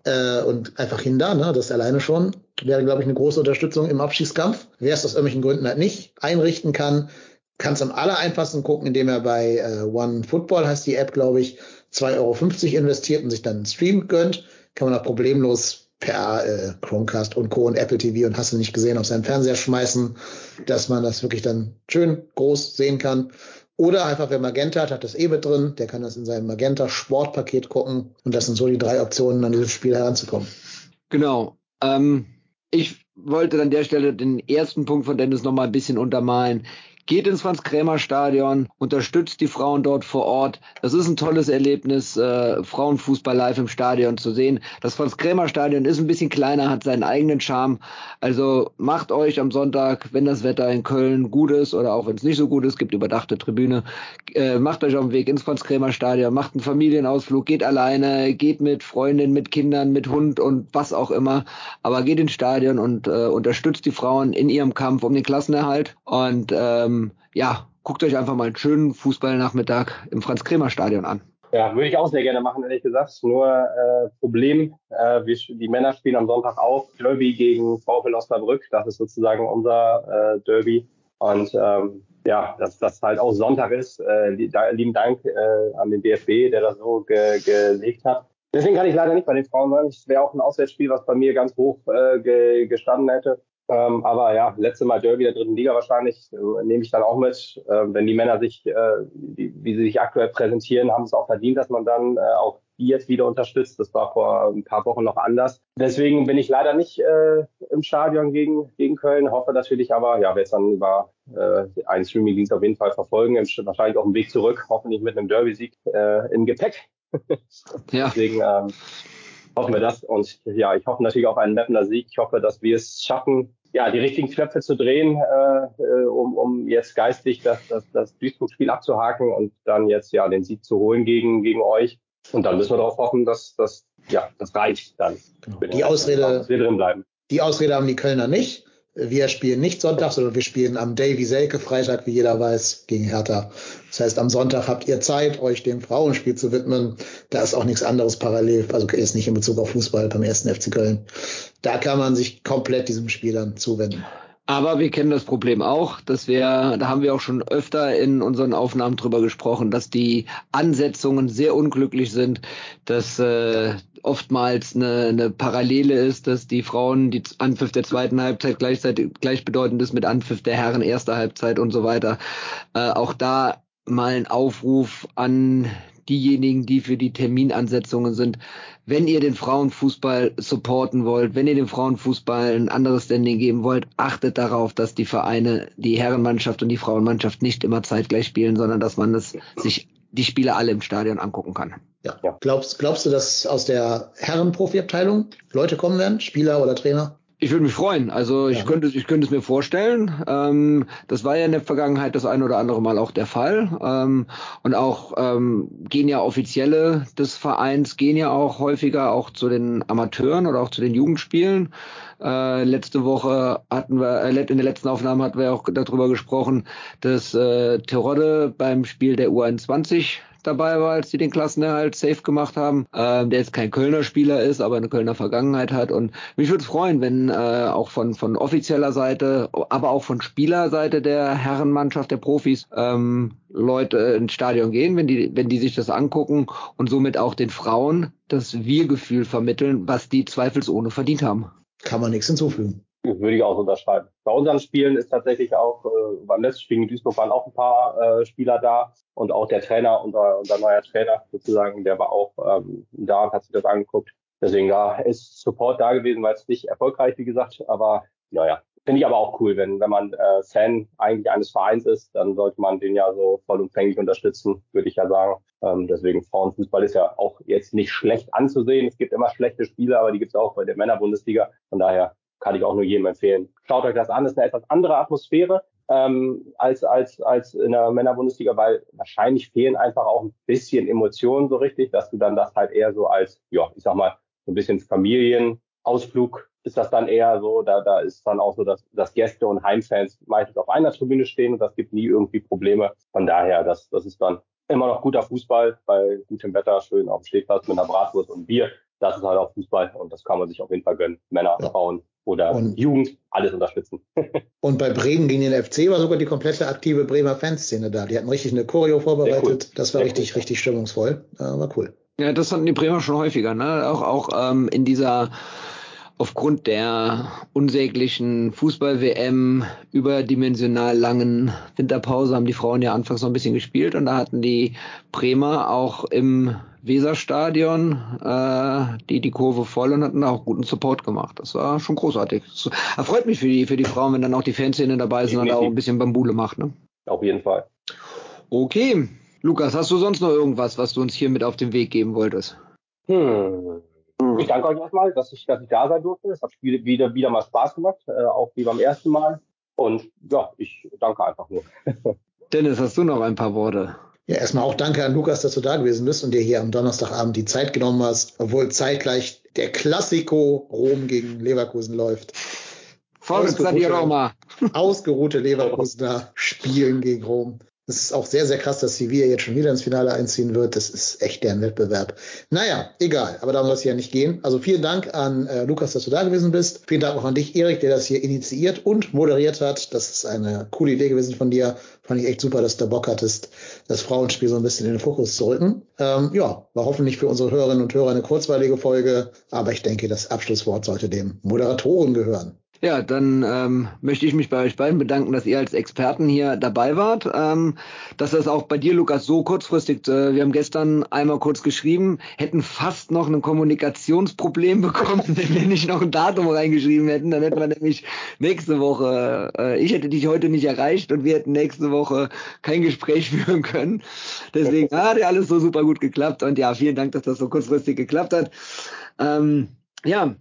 Äh, und einfach hin da, ne? das alleine schon wäre, glaube ich, eine große Unterstützung im Abschießkampf. Wer es aus irgendwelchen Gründen halt nicht einrichten kann, kann es am aller einfachsten gucken, indem er bei äh, One Football, heißt die App, glaube ich, 2,50 Euro investiert und sich dann einen Stream gönnt. Kann man auch problemlos per äh, Chromecast und Co. und Apple TV und hast du nicht gesehen auf seinen Fernseher schmeißen, dass man das wirklich dann schön groß sehen kann. Oder einfach, wer Magenta hat, hat das eh mit drin, der kann das in seinem Magenta Sportpaket gucken. Und das sind so die drei Optionen, an dieses Spiel heranzukommen. Genau. Ähm, ich wollte an der Stelle den ersten Punkt von Dennis nochmal ein bisschen untermalen. Geht ins Franz-Krämer-Stadion, unterstützt die Frauen dort vor Ort. Das ist ein tolles Erlebnis, äh, Frauenfußball live im Stadion zu sehen. Das Franz-Krämer-Stadion ist ein bisschen kleiner, hat seinen eigenen Charme. Also macht euch am Sonntag, wenn das Wetter in Köln gut ist oder auch wenn es nicht so gut ist, gibt überdachte Tribüne, äh, macht euch auf den Weg ins Franz-Krämer-Stadion, macht einen Familienausflug, geht alleine, geht mit Freundinnen, mit Kindern, mit Hund und was auch immer. Aber geht ins Stadion und äh, unterstützt die Frauen in ihrem Kampf um den Klassenerhalt. Und ähm, ja, guckt euch einfach mal einen schönen Fußballnachmittag im Franz-Kremer-Stadion an. Ja, würde ich auch sehr gerne machen, ehrlich gesagt. Nur äh, Problem, äh, wir, die Männer spielen am Sonntag auch Derby gegen VfL Osnabrück. Das ist sozusagen unser äh, Derby. Und ähm, ja, dass das halt auch Sonntag ist. Äh, da, lieben Dank äh, an den DFB, der das so ge gelegt hat. Deswegen kann ich leider nicht bei den Frauen sein. Es wäre auch ein Auswärtsspiel, was bei mir ganz hoch äh, ge gestanden hätte. Ähm, aber ja, letzte Mal Derby der dritten Liga wahrscheinlich, äh, nehme ich dann auch mit. Ähm, wenn die Männer sich, äh, die, wie sie sich aktuell präsentieren, haben es auch verdient, dass man dann äh, auch die jetzt wieder unterstützt. Das war vor ein paar Wochen noch anders. Deswegen bin ich leider nicht äh, im Stadion gegen, gegen Köln, hoffe natürlich aber, ja, werde es dann über äh, einen Streaming-Dienst auf jeden Fall verfolgen. Wahrscheinlich auch einen Weg zurück, hoffentlich mit einem Derby-Sieg äh, im Gepäck. (laughs) ja. Deswegen ähm, hoffen wir das. Und ja, ich hoffe natürlich auf einen Mapner Sieg. Ich hoffe, dass wir es schaffen, ja, die richtigen Knöpfe zu drehen, äh, äh, um, um jetzt geistig das, das, das Duisburg-Spiel abzuhaken und dann jetzt ja den Sieg zu holen gegen, gegen euch. Und dann müssen wir darauf hoffen, dass das ja das reicht dann. Genau. Die Ausrede, dass wir drin bleiben. Die Ausrede haben die Kölner nicht. Wir spielen nicht Sonntag, sondern wir spielen am Davy Selke Freitag, wie jeder weiß, gegen Hertha. Das heißt, am Sonntag habt ihr Zeit, euch dem Frauenspiel zu widmen. Da ist auch nichts anderes parallel, also ist nicht in Bezug auf Fußball beim ersten FC Köln. Da kann man sich komplett diesem Spiel dann zuwenden. Aber wir kennen das Problem auch, dass wir, da haben wir auch schon öfter in unseren Aufnahmen drüber gesprochen, dass die Ansetzungen sehr unglücklich sind, dass äh, oftmals eine, eine Parallele ist, dass die Frauen die Anpfiff der zweiten Halbzeit gleichzeitig gleichbedeutend ist mit Anpfiff der Herren erster Halbzeit und so weiter. Äh, auch da mal ein Aufruf an diejenigen, die für die Terminansetzungen sind. Wenn ihr den Frauenfußball supporten wollt, wenn ihr dem Frauenfußball ein anderes Standing geben wollt, achtet darauf, dass die Vereine, die Herrenmannschaft und die Frauenmannschaft nicht immer zeitgleich spielen, sondern dass man das sich die Spiele alle im Stadion angucken kann. Ja. Glaubst, glaubst du, dass aus der Herren-Profi-Abteilung Leute kommen werden, Spieler oder Trainer? Ich würde mich freuen. Also ich ja. könnte, ich könnte es mir vorstellen. Ähm, das war ja in der Vergangenheit das ein oder andere Mal auch der Fall. Ähm, und auch ähm, gehen ja Offizielle des Vereins gehen ja auch häufiger auch zu den Amateuren oder auch zu den Jugendspielen. Äh, letzte Woche hatten wir, äh, in der letzten Aufnahme hatten wir auch darüber gesprochen, dass äh, Terodde beim Spiel der U21 dabei war, als die den Klassenerhalt safe gemacht haben, ähm, der jetzt kein Kölner Spieler ist, aber eine Kölner Vergangenheit hat. Und mich würde es freuen, wenn äh, auch von, von offizieller Seite, aber auch von Spielerseite der Herrenmannschaft, der Profis, ähm, Leute ins Stadion gehen, wenn die, wenn die sich das angucken und somit auch den Frauen das Wir-Gefühl vermitteln, was die zweifelsohne verdient haben. Kann man nichts hinzufügen. Würde ich auch unterschreiben. Bei unseren Spielen ist tatsächlich auch, äh, beim letzten Spiel in Duisburg waren auch ein paar äh, Spieler da und auch der Trainer, unser, unser neuer Trainer sozusagen, der war auch ähm, da und hat sich das angeguckt. Deswegen da ist Support da gewesen, weil es nicht erfolgreich, wie gesagt, aber naja, finde ich aber auch cool, wenn, wenn man äh, Fan eigentlich eines Vereins ist, dann sollte man den ja so vollumfänglich unterstützen, würde ich ja sagen. Ähm, deswegen Frauenfußball ist ja auch jetzt nicht schlecht anzusehen. Es gibt immer schlechte Spiele, aber die gibt es auch bei der Männerbundesliga. Von daher kann ich auch nur jedem empfehlen. Schaut euch das an, das ist eine etwas andere Atmosphäre ähm, als, als, als in der Männerbundesliga, weil wahrscheinlich fehlen einfach auch ein bisschen Emotionen so richtig, dass du dann das halt eher so als, ja, ich sag mal, so ein bisschen Familienausflug ist das dann eher so, da, da ist dann auch so, dass, dass Gäste und Heimfans meistens auf einer Tribüne stehen und das gibt nie irgendwie Probleme. Von daher, das, das ist dann immer noch guter Fußball bei gutem Wetter, schön auf dem Stehplatz mit einer Bratwurst und Bier. Das ist halt auch Fußball und das kann man sich auf jeden Fall gönnen. Männer, ja. Frauen oder und, Jugend, alles unterstützen. (laughs) und bei Bremen gegen den FC war sogar die komplette aktive Bremer Fanszene da. Die hatten richtig eine Choreo vorbereitet. Cool. Das war Sehr richtig, cool. richtig stimmungsvoll. War cool. Ja, das hatten die Bremer schon häufiger, ne? Auch, auch ähm, in dieser aufgrund der unsäglichen Fußball-WM überdimensional langen Winterpause haben die Frauen ja anfangs noch ein bisschen gespielt und da hatten die Bremer auch im Weserstadion äh, die die Kurve voll und hatten auch guten Support gemacht. Das war schon großartig. Das erfreut mich für die für die Frauen, wenn dann auch die Fanszene dabei sind und da auch ein bisschen Bambule macht. Ne? Auf jeden Fall. Okay, Lukas, hast du sonst noch irgendwas, was du uns hier mit auf den Weg geben wolltest? Hm. Ich danke euch erstmal, dass ich, dass ich da sein durfte. Es hat wieder, wieder mal Spaß gemacht, äh, auch wie beim ersten Mal. Und ja, ich danke einfach nur. (laughs) Dennis, hast du noch ein paar Worte? Ja, erstmal auch danke an Lukas, dass du da gewesen bist und dir hier am Donnerstagabend die Zeit genommen hast, obwohl zeitgleich der Klassiko Rom gegen Leverkusen läuft. Forza di Roma. (laughs) Ausgeruhte Leverkusener spielen gegen Rom. Es ist auch sehr, sehr krass, dass Sevilla jetzt schon wieder ins Finale einziehen wird. Das ist echt deren Wettbewerb. Naja, egal. Aber darum soll es ja nicht gehen. Also vielen Dank an äh, Lukas, dass du da gewesen bist. Vielen Dank auch an dich, Erik, der das hier initiiert und moderiert hat. Das ist eine coole Idee gewesen von dir. Fand ich echt super, dass du Bock hattest, das Frauenspiel so ein bisschen in den Fokus zu rücken. Ähm, ja, war hoffentlich für unsere Hörerinnen und Hörer eine kurzweilige Folge. Aber ich denke, das Abschlusswort sollte dem Moderatoren gehören. Ja, dann ähm, möchte ich mich bei euch beiden bedanken, dass ihr als Experten hier dabei wart. Ähm, dass das auch bei dir, Lukas, so kurzfristig, äh, wir haben gestern einmal kurz geschrieben, hätten fast noch ein Kommunikationsproblem (laughs) bekommen, wenn wir nicht noch ein Datum reingeschrieben hätten. Dann hätten wir nämlich nächste Woche, äh, ich hätte dich heute nicht erreicht und wir hätten nächste Woche kein Gespräch (laughs) führen können. Deswegen hat ja alles so super gut geklappt und ja, vielen Dank, dass das so kurzfristig geklappt hat. Ähm, ja,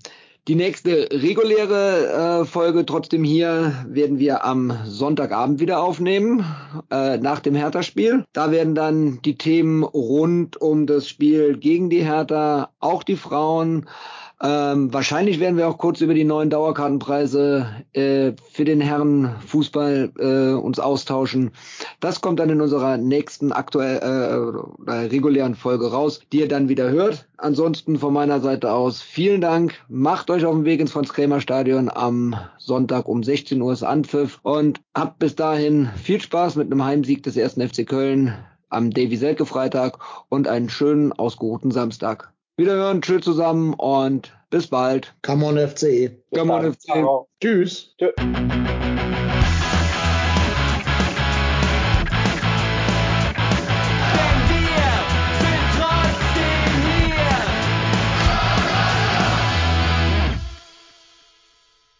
die nächste reguläre äh, Folge trotzdem hier werden wir am Sonntagabend wieder aufnehmen, äh, nach dem Hertha-Spiel. Da werden dann die Themen rund um das Spiel gegen die Hertha, auch die Frauen, ähm, wahrscheinlich werden wir auch kurz über die neuen Dauerkartenpreise äh, für den Herren Fußball äh, uns austauschen. Das kommt dann in unserer nächsten aktuell äh, regulären Folge raus, die ihr dann wieder hört. Ansonsten von meiner Seite aus vielen Dank. Macht euch auf den Weg ins Franz Krämer Stadion am Sonntag um 16 Uhr ist Anpfiff und habt bis dahin viel Spaß mit einem Heimsieg des ersten FC Köln am Davy Selke Freitag und einen schönen ausgeruhten Samstag. Wiederhören, tschüss zusammen und bis bald. Come on FC. Come on FC. Tschüss. Tschüss.